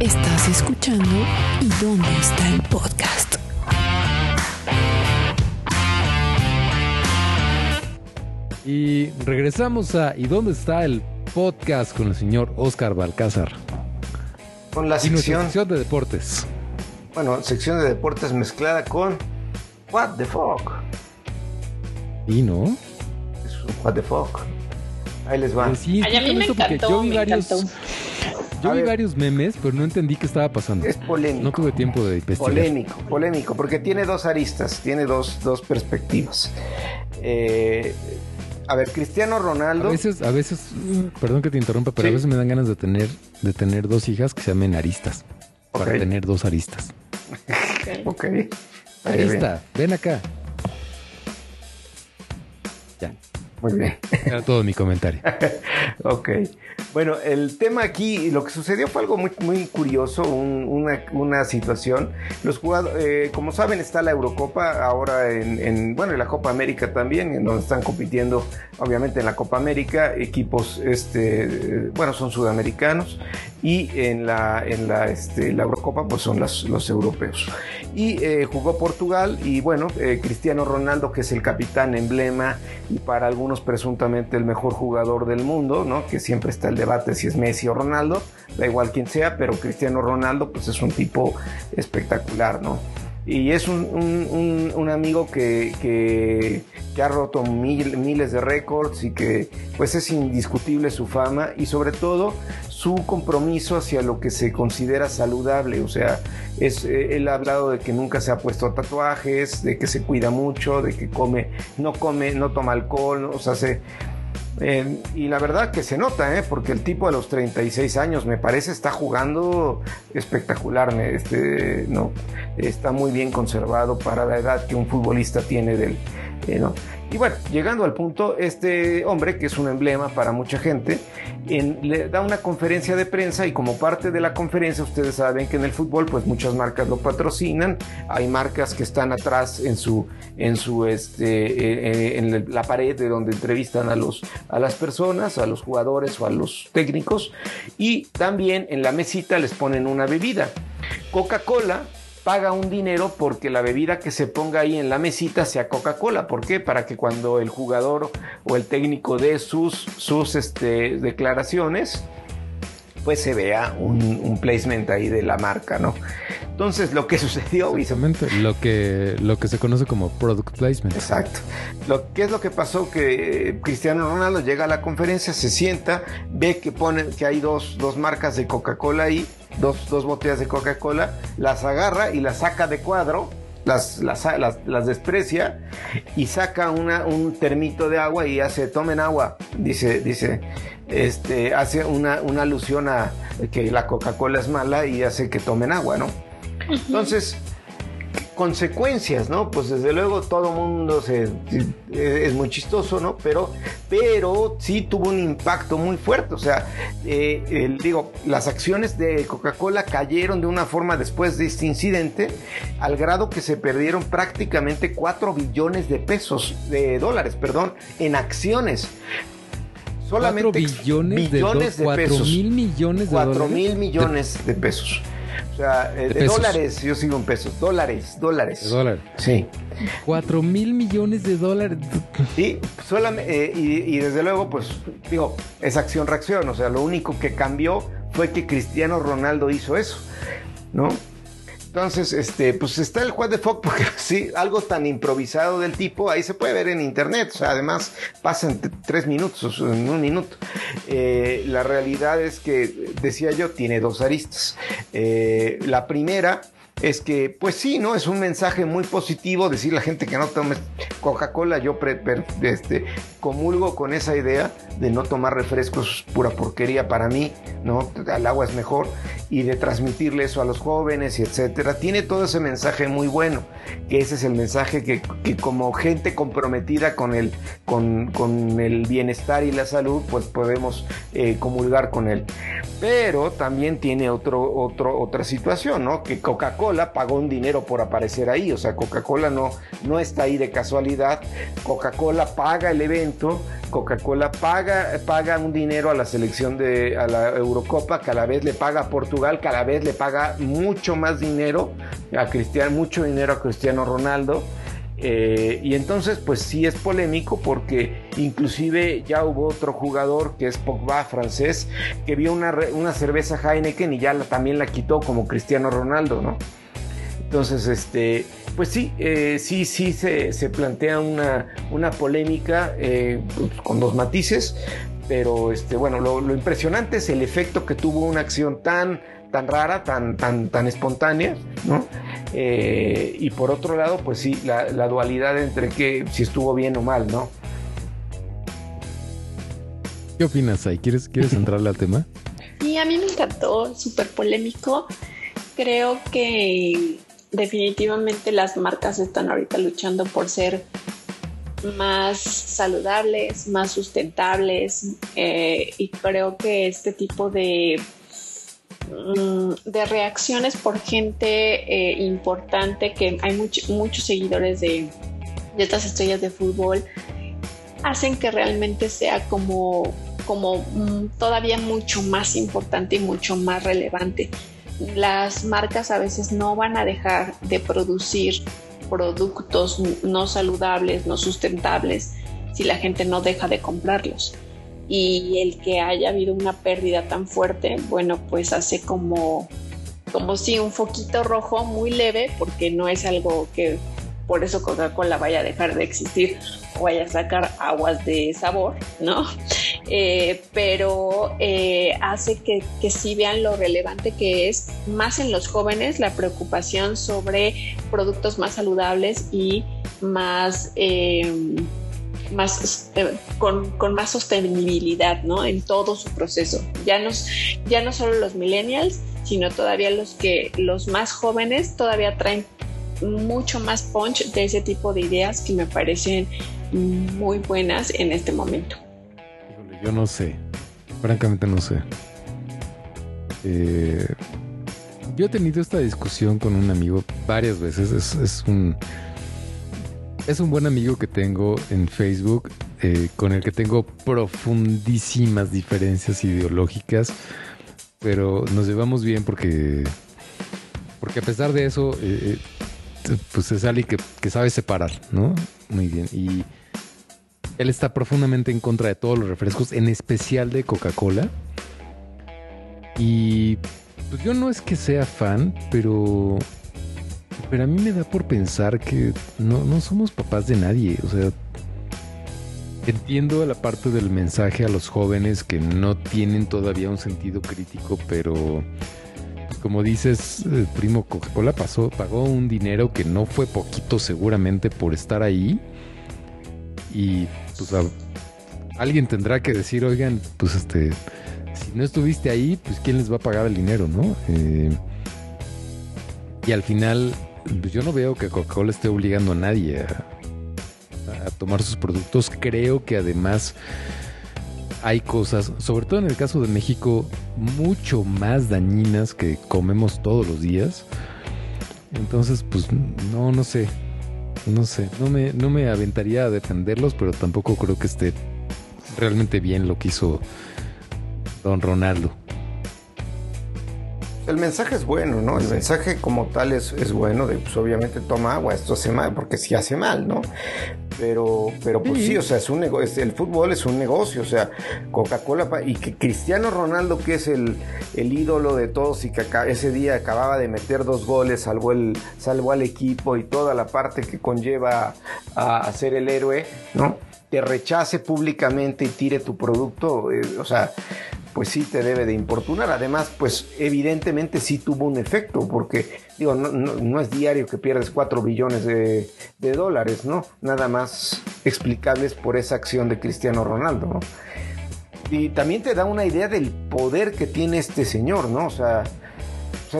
Estás escuchando ¿Y dónde está el podcast? Y regresamos a ¿Y dónde está el podcast con el señor Oscar Balcázar? Con la sección, sección de deportes. bueno, sección de deportes mezclada con What the fuck. ¿Y no? Es un What the fuck. Ahí les va. Pues sí, Ay, a mí me encantó, yo vi me varios, encantó. yo A vi ver. varios memes, pero no entendí qué estaba pasando. Es polémico. No tuve tiempo de investigar. Polémico, polémico, porque tiene dos aristas, tiene dos, dos perspectivas. Eh, a ver, Cristiano A Ronaldo. veces, a veces, perdón que te interrumpa, pero Sí. a veces me dan ganas de tener, de tener dos hijas que se llamen aristas. Para Ok. tener dos aristas. Ok. Ok. Ahí Arista, ven acá. Muy bien. era todo mi comentario. Ok. Bueno, el tema aquí, lo que sucedió fue algo muy, muy curioso, un- una, una situación. Los jugadores, como saben, está la Eurocopa ahora en, en, bueno, y la Copa América también, en donde están compitiendo, obviamente, en la Copa América, equipos, este, eh, bueno, son sudamericanos, y en la, en la, este, la Eurocopa, pues son las- los europeos. Y eh, jugó Portugal, y bueno, eh, Cristiano Ronaldo, que es el capitán emblema, y para algunos presuntamente el mejor jugador del mundo, ¿no? Que siempre está el debate si es Messi o Ronaldo, da igual quien sea, pero Cristiano Ronaldo pues es un tipo espectacular, ¿no? Y es un, un- amigo que, que- ha roto mil- miles de récords y que pues es indiscutible su fama y sobre todo su compromiso hacia lo que se considera saludable. O sea, es, eh, él ha hablado de que nunca se ha puesto tatuajes, de que se cuida mucho, de que come, no come, no toma alcohol, o sea, se, y la verdad que se nota, ¿eh? porque el tipo a los 36 años me parece está jugando espectacular, este, ¿no? está muy bien conservado para la edad que un futbolista tiene del... eh, ¿no? Y bueno, llegando al punto, este hombre, que es un emblema para mucha gente, en- le da una conferencia de prensa y como parte de la conferencia ustedes saben que en el fútbol pues muchas marcas lo patrocinan, hay marcas que están atrás en su, en su, este, eh, eh, en la pared de donde entrevistan a los, a las personas, a los jugadores o a los técnicos y también en la mesita les ponen una bebida. Coca-Cola paga un dinero porque la bebida que se ponga ahí en la mesita sea Coca-Cola. ¿Por qué? Para que cuando el jugador o el técnico dé sus, sus este, declaraciones, pues se vea un, un placement ahí de la marca, ¿no? Entonces lo que sucedió, Exactamente, lo que, lo que se conoce como product placement. Exacto. Lo, ¿Qué es lo que pasó? Que Cristiano Ronaldo llega a la conferencia, se sienta, ve que ponen que hay dos, dos marcas de Coca-Cola ahí, dos, dos botellas de Coca-Cola, las agarra y las saca de cuadro, las, las, las, las desprecia y saca una, un termito de agua y hace, tomen agua, dice, dice, este, hace una, una alusión a que la Coca-Cola es mala y hace que tomen agua, ¿no? Entonces, consecuencias, ¿no? Pues desde luego todo mundo se, es muy chistoso, ¿no? Pero, pero sí tuvo un impacto muy fuerte. O sea, eh, digo, las acciones de Coca-Cola cayeron de una forma después de este incidente, al grado que se perdieron prácticamente 4 billones de pesos, de dólares, perdón, en acciones. Solamente billones, millones de, pesos. mil millones de 4 mil millones de pesos. O sea, eh, de, dólares, yo sigo en pesos. Dólares, dólares. De dólares. Sí. Cuatro mil millones de dólares. Sí, solamente, eh, y, desde luego, pues, digo, es acción-reacción. O sea, lo único que cambió fue que Cristiano Ronaldo hizo eso, ¿no? Entonces, este, pues está el What de Fox, porque sí, algo tan improvisado del tipo, ahí se puede ver en internet, o sea, además pasan tres minutos, en un minuto. Eh, la realidad es que, decía yo, tiene dos aristas. Eh, la primera es que, pues sí, ¿no? Es un mensaje muy positivo decir a la gente que no tome Coca-Cola. Yo este, comulgo con esa idea de no tomar refrescos pura porquería para mí, ¿no? El agua es mejor y de transmitirle eso a los jóvenes y etcétera. Tiene todo ese mensaje muy bueno, que ese es el mensaje que, como gente comprometida con el, con, el bienestar y la salud, pues podemos eh, comulgar con él. Pero también tiene otro, otro, otra situación, ¿no? Que Coca-Cola pagó un dinero por aparecer ahí, o sea, Coca-Cola no, no está ahí de casualidad, Coca-Cola paga el evento, Coca-Cola paga, paga un dinero a la selección de a la Eurocopa, cada vez le paga a Portugal, cada vez le paga mucho más dinero a Cristiano, mucho dinero a Cristiano Ronaldo. Eh, y entonces, pues sí es polémico porque inclusive ya hubo otro jugador que es Pogba, francés, que vio una, una cerveza Heineken y ya también la quitó como Cristiano Ronaldo, ¿no? Entonces, este, pues sí, eh, sí, sí se, plantea una, una polémica eh, pues, con dos matices, pero este, bueno, lo, impresionante es el efecto que tuvo una acción tan tan rara, tan, tan, tan espontánea, ¿no? Eh, y por otro lado, pues sí, la, dualidad entre que si estuvo bien o mal, ¿no? ¿Qué opinas ahí? ¿Quieres, ¿Quieres entrarle al tema? Sí, a mí me encantó, súper polémico. Creo que definitivamente las marcas están ahorita luchando por ser más saludables, más sustentables eh, y creo que este tipo de de reacciones por gente eh, importante, que hay muchos seguidores de, estas estrellas de fútbol, hacen que realmente sea como, como mm, todavía mucho más importante y mucho más relevante. Las marcas a veces no van a dejar de producir productos no saludables, no sustentables, si la gente no deja de comprarlos y el que haya habido una pérdida tan fuerte, bueno, pues hace como, como si un foquito rojo muy leve, porque no es algo que por eso Coca-Cola vaya a dejar de existir o vaya a sacar aguas de sabor, ¿no? Eh, pero eh, hace que, que sí vean lo relevante que es, más en los jóvenes, la preocupación sobre productos más saludables y más... Eh, más eh, con, con, más sostenibilidad ¿no? en todo su proceso. Ya no, ya no solo los millennials, sino todavía los que los más jóvenes todavía traen mucho más punch de ese tipo de ideas que me parecen muy buenas en este momento. yo no sé, francamente no sé. Eh, yo he tenido esta discusión con un amigo varias veces, es, es un es un buen amigo que tengo en Facebook, eh, con el que tengo profundísimas diferencias ideológicas, pero nos llevamos bien porque, porque a pesar de eso, eh, eh, pues es alguien que, sabe separar, ¿no? Muy bien. Y él está profundamente en contra de todos los refrescos, en especial de Coca-Cola. Y pues yo no es que sea fan, pero pero a mí me da por pensar que no, no somos papás de nadie. O sea, entiendo la parte del mensaje a los jóvenes que no tienen todavía un sentido crítico, pero como dices, el primo Coca-Cola pasó, pagó un dinero que no fue poquito seguramente por estar ahí. Y pues alguien tendrá que decir, oigan, pues este, si no estuviste ahí, pues quién les va a pagar el dinero, ¿no? Eh, y al final yo no veo que Coca-Cola esté obligando a nadie a, a tomar sus productos. Creo que además hay cosas, sobre todo en el caso de México, mucho más dañinas que comemos todos los días. Entonces, pues no, no sé. No sé, no me, no me aventaría a defenderlos, pero tampoco creo que esté realmente bien lo que hizo don Ronaldo. El mensaje es bueno, ¿no? El mensaje como tal es, es bueno, de pues obviamente toma agua, esto hace mal, porque sí hace mal, ¿no? Pero, pero pues sí, o sea, es un negocio, el fútbol es un negocio, o sea, Coca-Cola y que Cristiano Ronaldo, que es el, el ídolo de todos y que acá- ese día acababa de meter dos goles, salvó, el, salvó al equipo y toda la parte que conlleva a, a ser el héroe, ¿no? Te rechace públicamente y tire tu producto, eh, o sea, pues sí te debe de importunar. Además, pues evidentemente sí tuvo un efecto, porque digo, no, no- es diario que pierdes 4 billones de, de dólares, ¿no? Nada más explicables por esa acción de Cristiano Ronaldo, ¿no? Y también te da una idea del poder que tiene este señor, ¿no? O sea,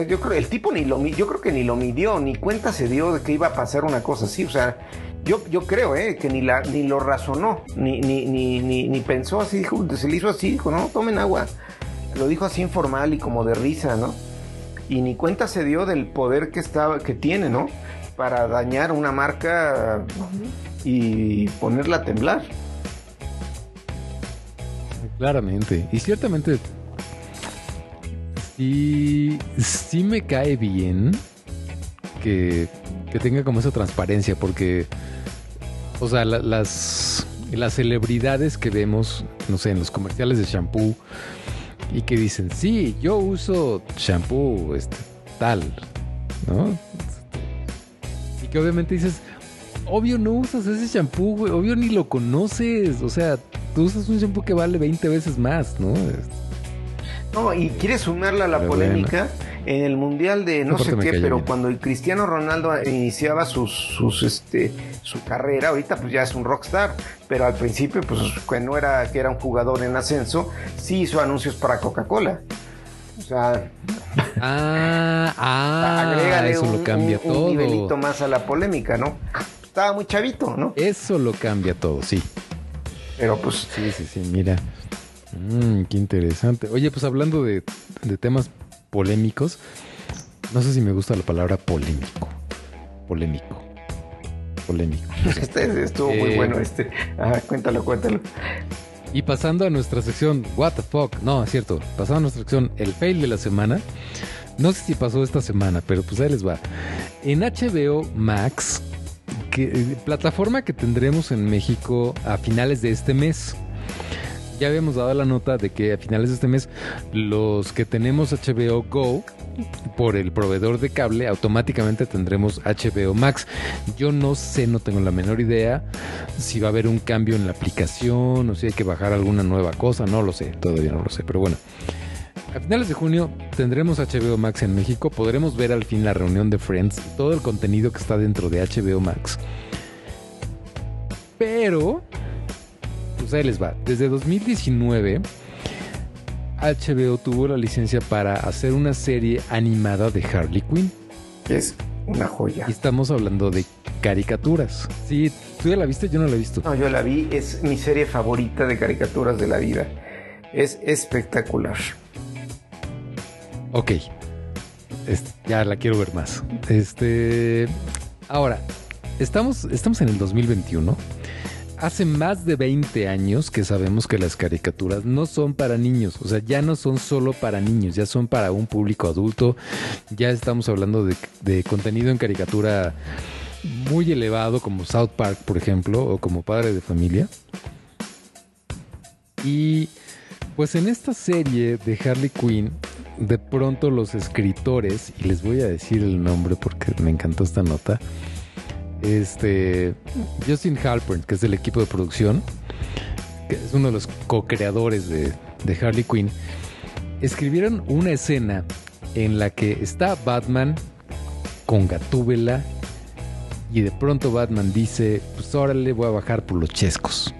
yo creo el tipo ni lo yo creo que ni lo midió, ni cuenta se dio de que iba a pasar una cosa así, o sea, yo, yo creo eh, que ni la ni lo razonó, ni, ni, ni, ni, ni pensó así, dijo, se le hizo así, dijo, no, tomen agua. Lo dijo así informal y como de risa, ¿no? Y ni cuenta se dio del poder que estaba, que tiene, ¿no? Para dañar una marca y ponerla a temblar. Claramente. Y ciertamente sí, sí me cae bien que, que tenga como esa transparencia, porque, o sea, la- las, las celebridades que vemos, no sé, en los comerciales de shampoo, y que dicen, sí, yo uso shampoo este, tal, ¿no? Y que obviamente dices, obvio no usas ese shampoo, güey, obvio ni lo conoces, o sea, tú usas un shampoo que vale 20 veces más, ¿no? No, y quiere sumarla a la Pero polémica en el mundial de no sé qué, pero bien. cuando el Cristiano Ronaldo iniciaba sus, sus este su carrera, ahorita pues ya es un rockstar, pero al principio pues que no era que era un jugador en ascenso, sí hizo anuncios para Coca-Cola. O sea, Ah, ah, agrégale eso un, lo cambia un- un todo. nivelito más a la polémica, ¿no? Estaba muy chavito, ¿no? Eso lo cambia todo, sí. Pero pues Sí, sí, sí, mira. Mm, qué interesante. Oye, pues hablando de, de temas polémicos, no sé si me gusta la palabra polémico. Polémico. Polémico. este estuvo muy Eh, bueno este. Ajá, cuéntalo, cuéntalo. Y pasando a nuestra sección, What the fuck. No, es cierto. Pasando a nuestra sección, el fail de la semana. No sé si pasó esta semana, pero pues ahí les va. En HBO Max, que, eh, plataforma que tendremos en México a finales de este mes. Ya habíamos dado la nota de que a finales de este mes los que tenemos HBO Go por el proveedor de cable automáticamente tendremos HBO Max. Yo no sé, no tengo la menor idea si va a haber un cambio en la aplicación o si hay que bajar alguna nueva cosa, no lo sé, todavía no lo sé, pero bueno. A finales de junio tendremos HBO Max en México, podremos ver al fin la reunión de Friends, todo el contenido que está dentro de HBO Max. Pero, pues ahí les va, desde 2019 HBO tuvo la licencia para hacer una serie animada de Harley Quinn. Es una joya. Y estamos hablando de caricaturas. Sí, ¿tú ya la viste? Yo no la he visto. No, yo la vi, es mi serie favorita de caricaturas de la vida. Es espectacular. Ok. Este, ya la quiero ver más. Este. Ahora, estamos, estamos en el 2021. Hace más de 20 años que sabemos que las caricaturas no son para niños. O sea, ya no son solo para niños, ya son para un público adulto. Ya estamos hablando de, de contenido en caricatura muy elevado, como South Park, por ejemplo, o como Padre de Familia. Y pues en esta serie de Harley Quinn, de pronto los escritores, y les voy a decir el nombre porque me encantó esta nota, este Justin Halpern, que es del equipo de producción, que es uno de los co-creadores de, Harley Quinn, escribieron una escena en la que está Batman con Gatúbela y de pronto Batman dice, pues órale, voy a bajar por los chescos.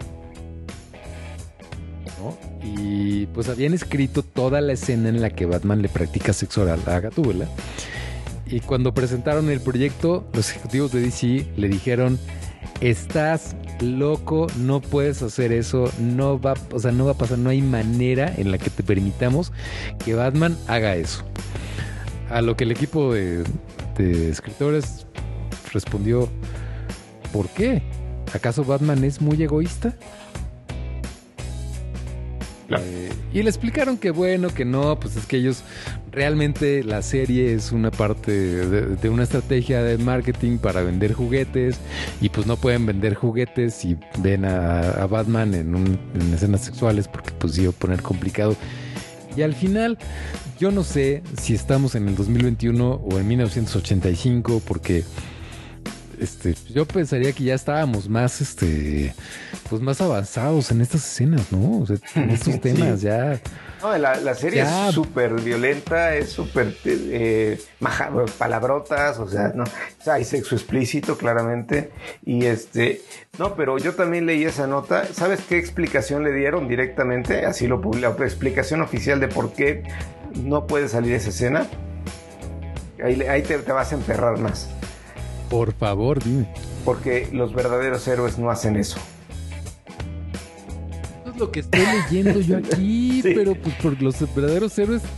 Y pues habían escrito toda la escena en la que Batman le practica sexo oral a Gatúbela. Y cuando presentaron el proyecto, los ejecutivos de DC le dijeron, estás loco, no puedes hacer eso, no va, o sea, no va a pasar, no hay manera en la que te permitamos que Batman haga eso. A lo que el equipo de, de escritores respondió, ¿por qué? ¿Acaso Batman es muy egoísta? Eh, y le explicaron que bueno, que no, pues es que ellos realmente la serie es una parte de, una estrategia de marketing para vender juguetes y pues no pueden vender juguetes si ven a, a Batman en, un- en escenas sexuales porque pues iba a poner complicado. Y al final, yo no sé si estamos en el 2021 o en 1985 porque este, yo pensaría que ya estábamos más, este, pues más avanzados en estas escenas, ¿no? O sea, en estos temas ya. No, la, la serie Ya. es súper violenta, es súper eh, maja- palabrotas, o sea, no, o sea, hay sexo explícito claramente. Y este, no, pero yo también leí esa nota. ¿Sabes qué explicación le dieron directamente? Así lo publicó, la explicación oficial de por qué no puede salir esa escena. Ahí te, te vas a emperrar más. Por favor, dime. Porque los verdaderos héroes no hacen eso. Eso es lo que estoy leyendo yo aquí, Sí. pero pues por los verdaderos héroes.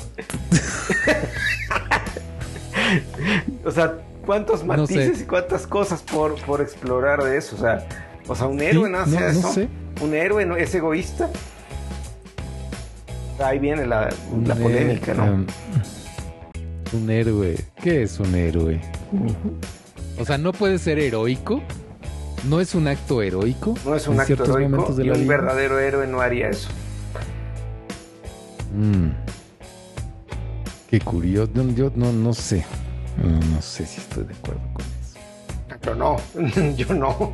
O sea, cuántos No matices sé. y cuántas cosas por, por explorar de eso. O sea, o sea un héroe Sí, no hace no- no eso. sé. Un héroe no es egoísta. Ahí viene la, la polémica, eh, ¿no? um, un héroe. ¿Qué es un héroe? O sea, no puede ser heroico. No es un acto heroico. no es un acto heroico de y un vida. verdadero héroe no haría eso. Mm. Qué curioso. No, Yo no, no sé. No, no sé si estoy de acuerdo con eso. Pero no, yo no.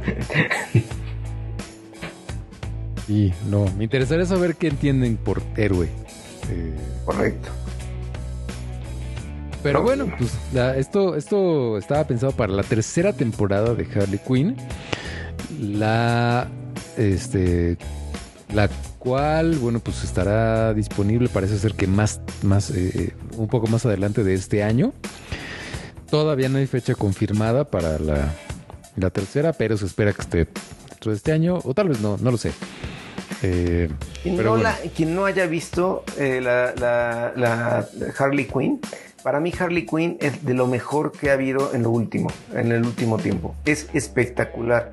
Y no, me interesaría saber qué entienden por héroe. Eh, Correcto. Pero No. bueno, pues la- esto, esto estaba pensado para la tercera temporada de Harley Quinn. La este la cual, bueno, pues estará disponible, parece ser que más, más, eh, un poco más adelante de este año. Todavía no hay fecha confirmada para la, la tercera, pero se espera que esté dentro de este año, o tal vez no, no lo sé. Eh, Quien, pero no, bueno. la- quien no haya visto eh, la, la- la Harley Quinn, para mí Harley Quinn es de lo mejor que ha habido en lo último, en el último tiempo. Es espectacular.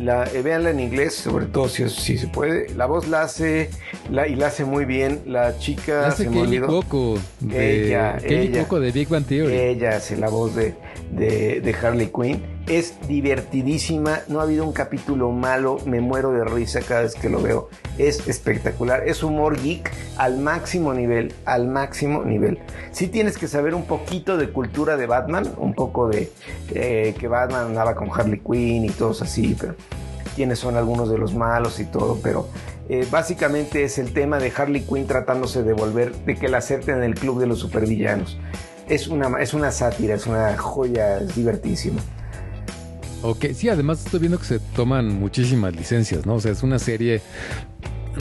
La, eh, véanla en inglés, sobre todo si, si se puede. La voz la hace, la, y la hace muy bien. La chica hace se me Kelly olvidó. Coco de, Ella, Kelly ella. Coco de Big Bang Theory. Ella hace la voz de, de- de Harley Quinn. Es divertidísima. No ha habido un capítulo malo. Me muero de risa cada vez que lo veo. Es espectacular. Es humor geek al máximo nivel. Al máximo nivel. Sí tienes que saber un poquito de cultura de Batman. Un poco de eh, que Batman andaba con Harley Quinn y todos así. Pero quiénes son algunos de los malos y todo. Pero eh, básicamente es el tema de Harley Quinn tratándose de volver, de que la acepten en el club de los supervillanos. Es una, es una sátira, es una joya, es divertísimo. Ok, sí, además estoy viendo que se toman muchísimas licencias, ¿no? O sea, es una serie.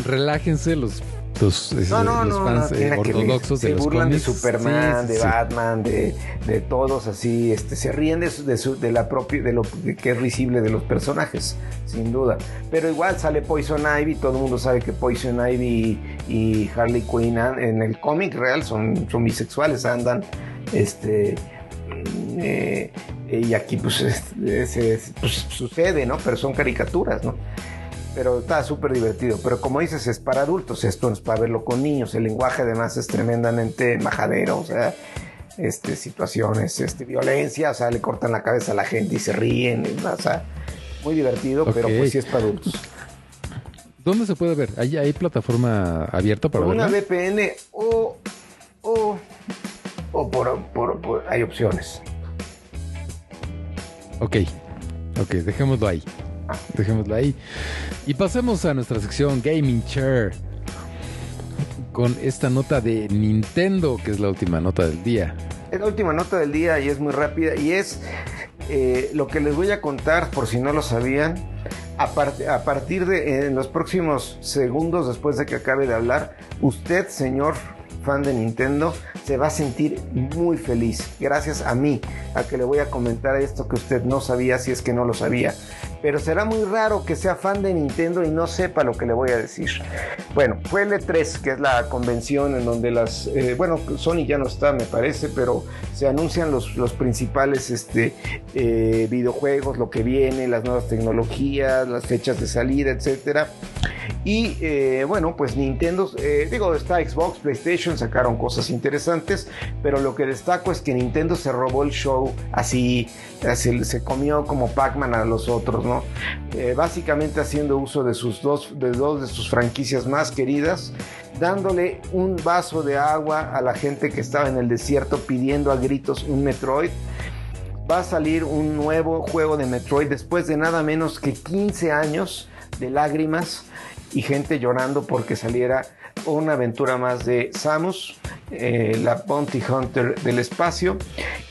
Relájense los, los, No, no, los no, fans no, eh, tiene que ortodoxos Se los burlan de. Superman, Sí, sí, de sí. Batman, de, de todos así, este, se ríen de, su- de, su- de la propia, de lo que es visible de los personajes, sin duda. Pero igual sale Poison Ivy, todo el mundo sabe que Poison Ivy y, y Harley Quinn en el cómic real son, son bisexuales, andan, este, eh, y aquí pues, es- es- es- pues, sucede, ¿no? Pero son caricaturas, ¿no? pero está súper divertido. Pero como dices, es para adultos, esto es para verlo con niños. El lenguaje además es tremendamente majadero, o sea, este, situaciones, este, violencia, o sea, le cortan la cabeza a la gente y se ríen, o sea, muy divertido, pero pues sí es para adultos. ¿Dónde se puede ver? ¿Hay, hay plataforma abierta para una verla? VPN o, o, o por, por- por- hay opciones. Ok, ok, dejémoslo ahí. Dejémoslo ahí. Y pasemos a nuestra sección Gaming Chair. Con esta nota de Nintendo, que es la última nota del día. Es la última nota del día y es muy rápida y es eh, lo que les voy a contar por si no lo sabían. A, part- a partir de en los próximos segundos después de que acabe de hablar, usted, señor fan de Nintendo se va a sentir muy feliz. Gracias a mí, a que le voy a comentar esto que usted no sabía si es que no lo sabía. Pero será muy raro que sea fan de Nintendo y no sepa lo que le voy a decir. Bueno, fue el E3, que es la convención en donde las... eh, bueno, Sony ya no está, me parece, pero se anuncian los, los principales este, eh, videojuegos, lo que viene, las nuevas tecnologías, las fechas de salida, etcétera. Y eh, bueno, pues Nintendo, digo, está Xbox, PlayStation, sacaron cosas interesantes, pero lo que destaco es que Nintendo se robó el show así, así se comió como Pac-Man a los otros, ¿no? Eh, básicamente haciendo uso de sus dos, de dos de sus franquicias más queridas, dándole un vaso de agua a la gente que estaba en el desierto pidiendo a gritos un Metroid. Va a salir un nuevo juego de Metroid después de nada menos que 15 años de lágrimas y gente llorando porque saliera una aventura más de Samus, eh, la Bounty Hunter del espacio.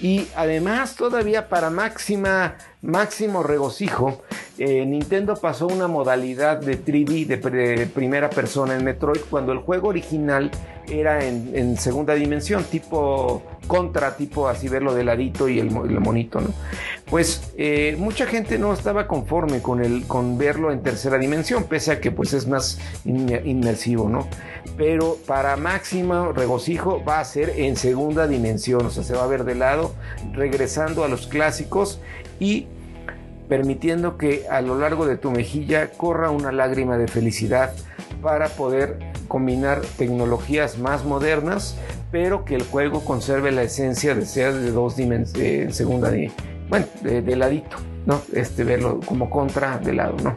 Y además, todavía para máxima, máximo regocijo, eh, Nintendo pasó una modalidad de 3D de, primera persona en Metroid cuando el juego original era en, segunda dimensión, tipo contra, tipo así verlo de ladito y el, el monito, ¿no? Pues eh, mucha gente no estaba conforme con, el, con verlo en tercera dimensión, pese a que pues es más in- inmersivo, ¿no? Pero para máximo regocijo va a ser en segunda dimensión, o sea, se va a ver de lado, regresando a los clásicos y permitiendo que a lo largo de tu mejilla corra una lágrima de felicidad para poder combinar tecnologías más modernas, pero que el juego conserve la esencia de ser de dos dimensiones, en segunda, di- bueno, de, de ladito, ¿no? Este, verlo como contra de lado, ¿no?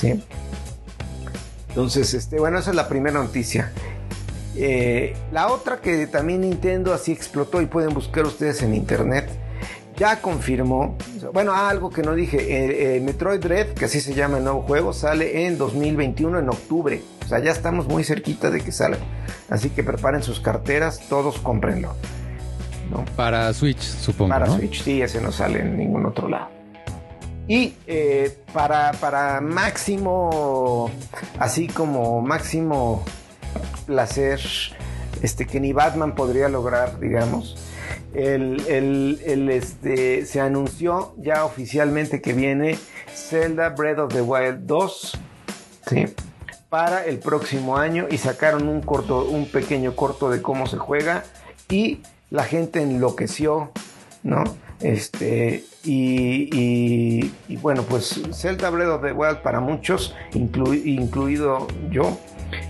Sí. Entonces, este, bueno, esa es la primera noticia. Eh, la otra que también Nintendo así explotó y pueden buscar ustedes en internet, ya confirmó, bueno, algo que no dije, eh, eh, Metroid Dread, que así se llama el nuevo juego, sale en 2021 en octubre, o sea, ya estamos muy cerquita de que salga, así que preparen sus carteras, todos cómprenlo, ¿no? Para Switch, supongo. Para ¿no? Switch, sí, ese no sale en ningún otro lado. Y eh, para, para máximo, así como máximo placer, este, que ni Batman podría lograr, digamos, el, el- el, este, se anunció ya oficialmente que viene Zelda Breath of the Wild 2, ¿sí? para el próximo año y sacaron un corto, un pequeño corto de cómo se juega y la gente enloqueció, ¿no? Este, y, y- y bueno, pues Zelda Breath of the Wild para muchos, inclu- incluido yo,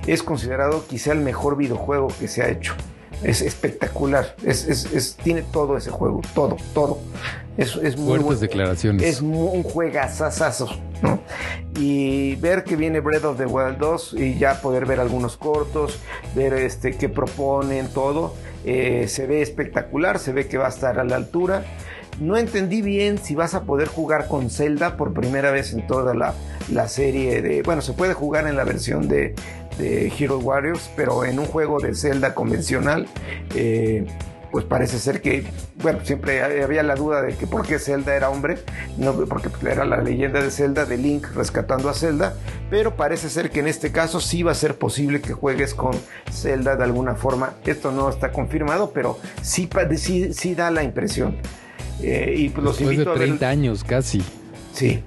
es considerado quizá el mejor videojuego que se ha hecho. Es espectacular, es, es- es- tiene todo ese juego, todo, todo. Es, es muy Fuertes declaraciones. Es un juegazazazo, ¿no? Y ver que viene Breath of the Wild 2 y ya poder ver algunos cortos, ver este qué proponen, todo, eh, se ve espectacular, se ve que va a estar a la altura. No entendí bien si vas a poder jugar con Zelda por primera vez en toda la, la serie de... Bueno, se puede jugar en la versión de, de Hero Warriors, pero en un juego de Zelda convencional, eh, pues parece ser que, bueno, siempre había la duda de que por qué Zelda era hombre, no, porque era la leyenda de Zelda, de Link rescatando a Zelda, pero parece ser que en este caso sí va a ser posible que juegues con Zelda de alguna forma. Esto no está confirmado, pero sí, sí, sí da la impresión. Eh, y pues los Después de invito a ver. 30 años casi. Sí.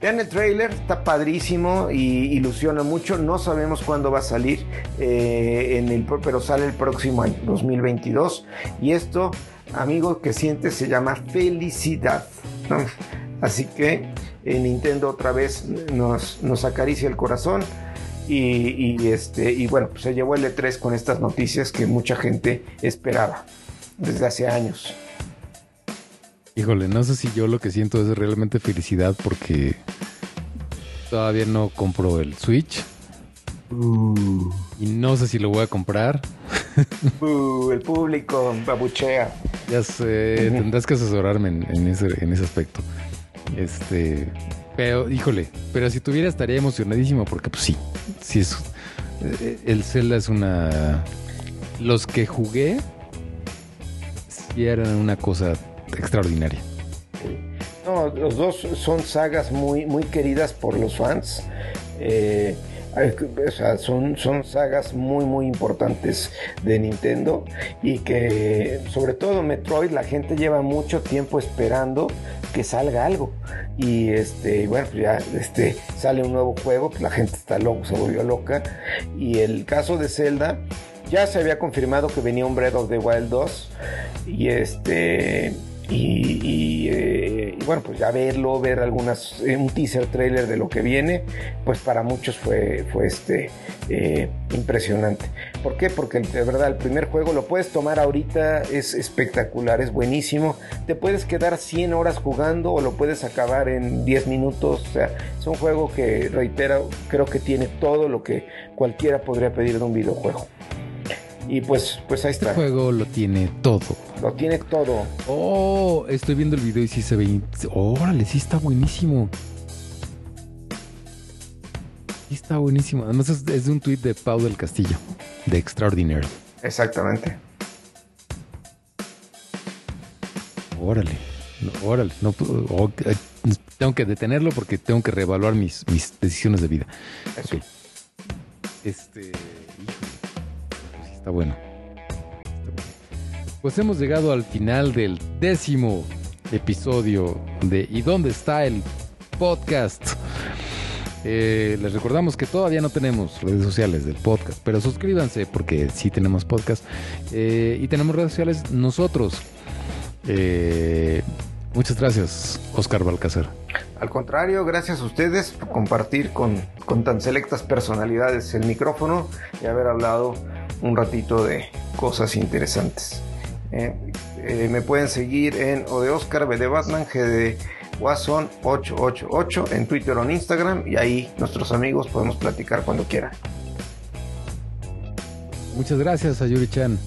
Vean el trailer, está padrísimo y ilusiona mucho. No sabemos cuándo va a salir, eh, en el, pero sale el próximo año, 2022. Y esto, amigo, que siente se llama felicidad. Así que eh, Nintendo otra vez nos, nos acaricia el corazón. Y, y, este, y bueno, pues se llevó el E3 con estas noticias que mucha gente esperaba desde hace años. Híjole, no sé si yo lo que siento es realmente felicidad porque todavía no compro el Switch y no sé si lo voy a comprar. Uh, el público babuchea. Ya sé, tendrás que asesorarme en, en ese, en ese aspecto. Este, pero, híjole, pero si tuviera estaría emocionadísimo porque, pues sí, sí es. eh, El Zelda es una. Los que jugué, sí eran una cosa extraordinaria. No, los dos son sagas muy, muy queridas por los fans. Eh, O sea, son, son sagas muy, muy importantes de Nintendo y que sobre todo Metroid la gente lleva mucho tiempo esperando que salga algo. Y este, bueno, pues ya este, sale un nuevo juego, pues la gente está loca, se volvió loca. Y el caso de Zelda, ya se había confirmado que venía un Breath of the Wild 2. Y este eh, y, bueno, pues ya verlo, ver algunas, eh, un teaser trailer de lo que viene, pues para muchos fue, fue este, eh, impresionante. ¿Por qué? Porque de verdad el primer juego lo puedes tomar ahorita, es espectacular, es buenísimo. Te puedes quedar 100 horas jugando o lo puedes acabar en 10 minutos. O sea, es un juego que, reitera, creo que tiene todo lo que cualquiera podría pedir de un videojuego. Y pues, pues ahí está. Este juego lo tiene todo. Lo tiene todo. Oh, estoy viendo el video y sí se ve. Órale, sí está buenísimo. Sí está buenísimo. Además es, de un tuit de Pau del Castillo, de Extraordinary. Exactamente. Órale. órale. No, eh, tengo que detenerlo porque tengo que reevaluar mis, mis decisiones de vida. Este. Está bueno. Pues hemos llegado al final del décimo episodio de ¿Y dónde está el podcast? Eh, les recordamos que todavía no tenemos redes sociales del podcast, pero suscríbanse porque sí tenemos podcast eh, y tenemos redes sociales nosotros. Eh, muchas gracias, Oscar Balcázar. Al contrario, gracias a ustedes por compartir con, con tan selectas personalidades el micrófono y haber hablado un ratito de cosas interesantes. Eh, eh, me pueden seguir en O de Oscar, B de Batman, G de Watson 888 en Twitter o en Instagram y ahí nuestros amigos podemos platicar cuando quieran. Muchas gracias, Sayuri-chan.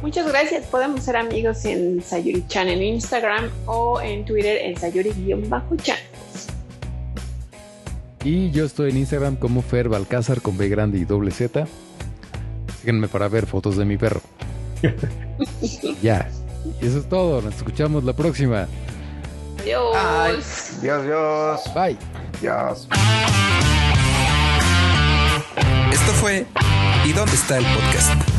Muchas gracias. Podemos ser amigos en Sayuri-chan en Instagram o en Twitter en Sayuri-chan. Y yo estoy en Instagram como Fer Balcázar con B grande y doble Z. Síguenme para ver fotos de mi perro. ya. Y eso es todo. Nos escuchamos la próxima. Adiós. Adiós, adiós. Bye. Adiós. Esto fue ¿Y dónde está el podcast?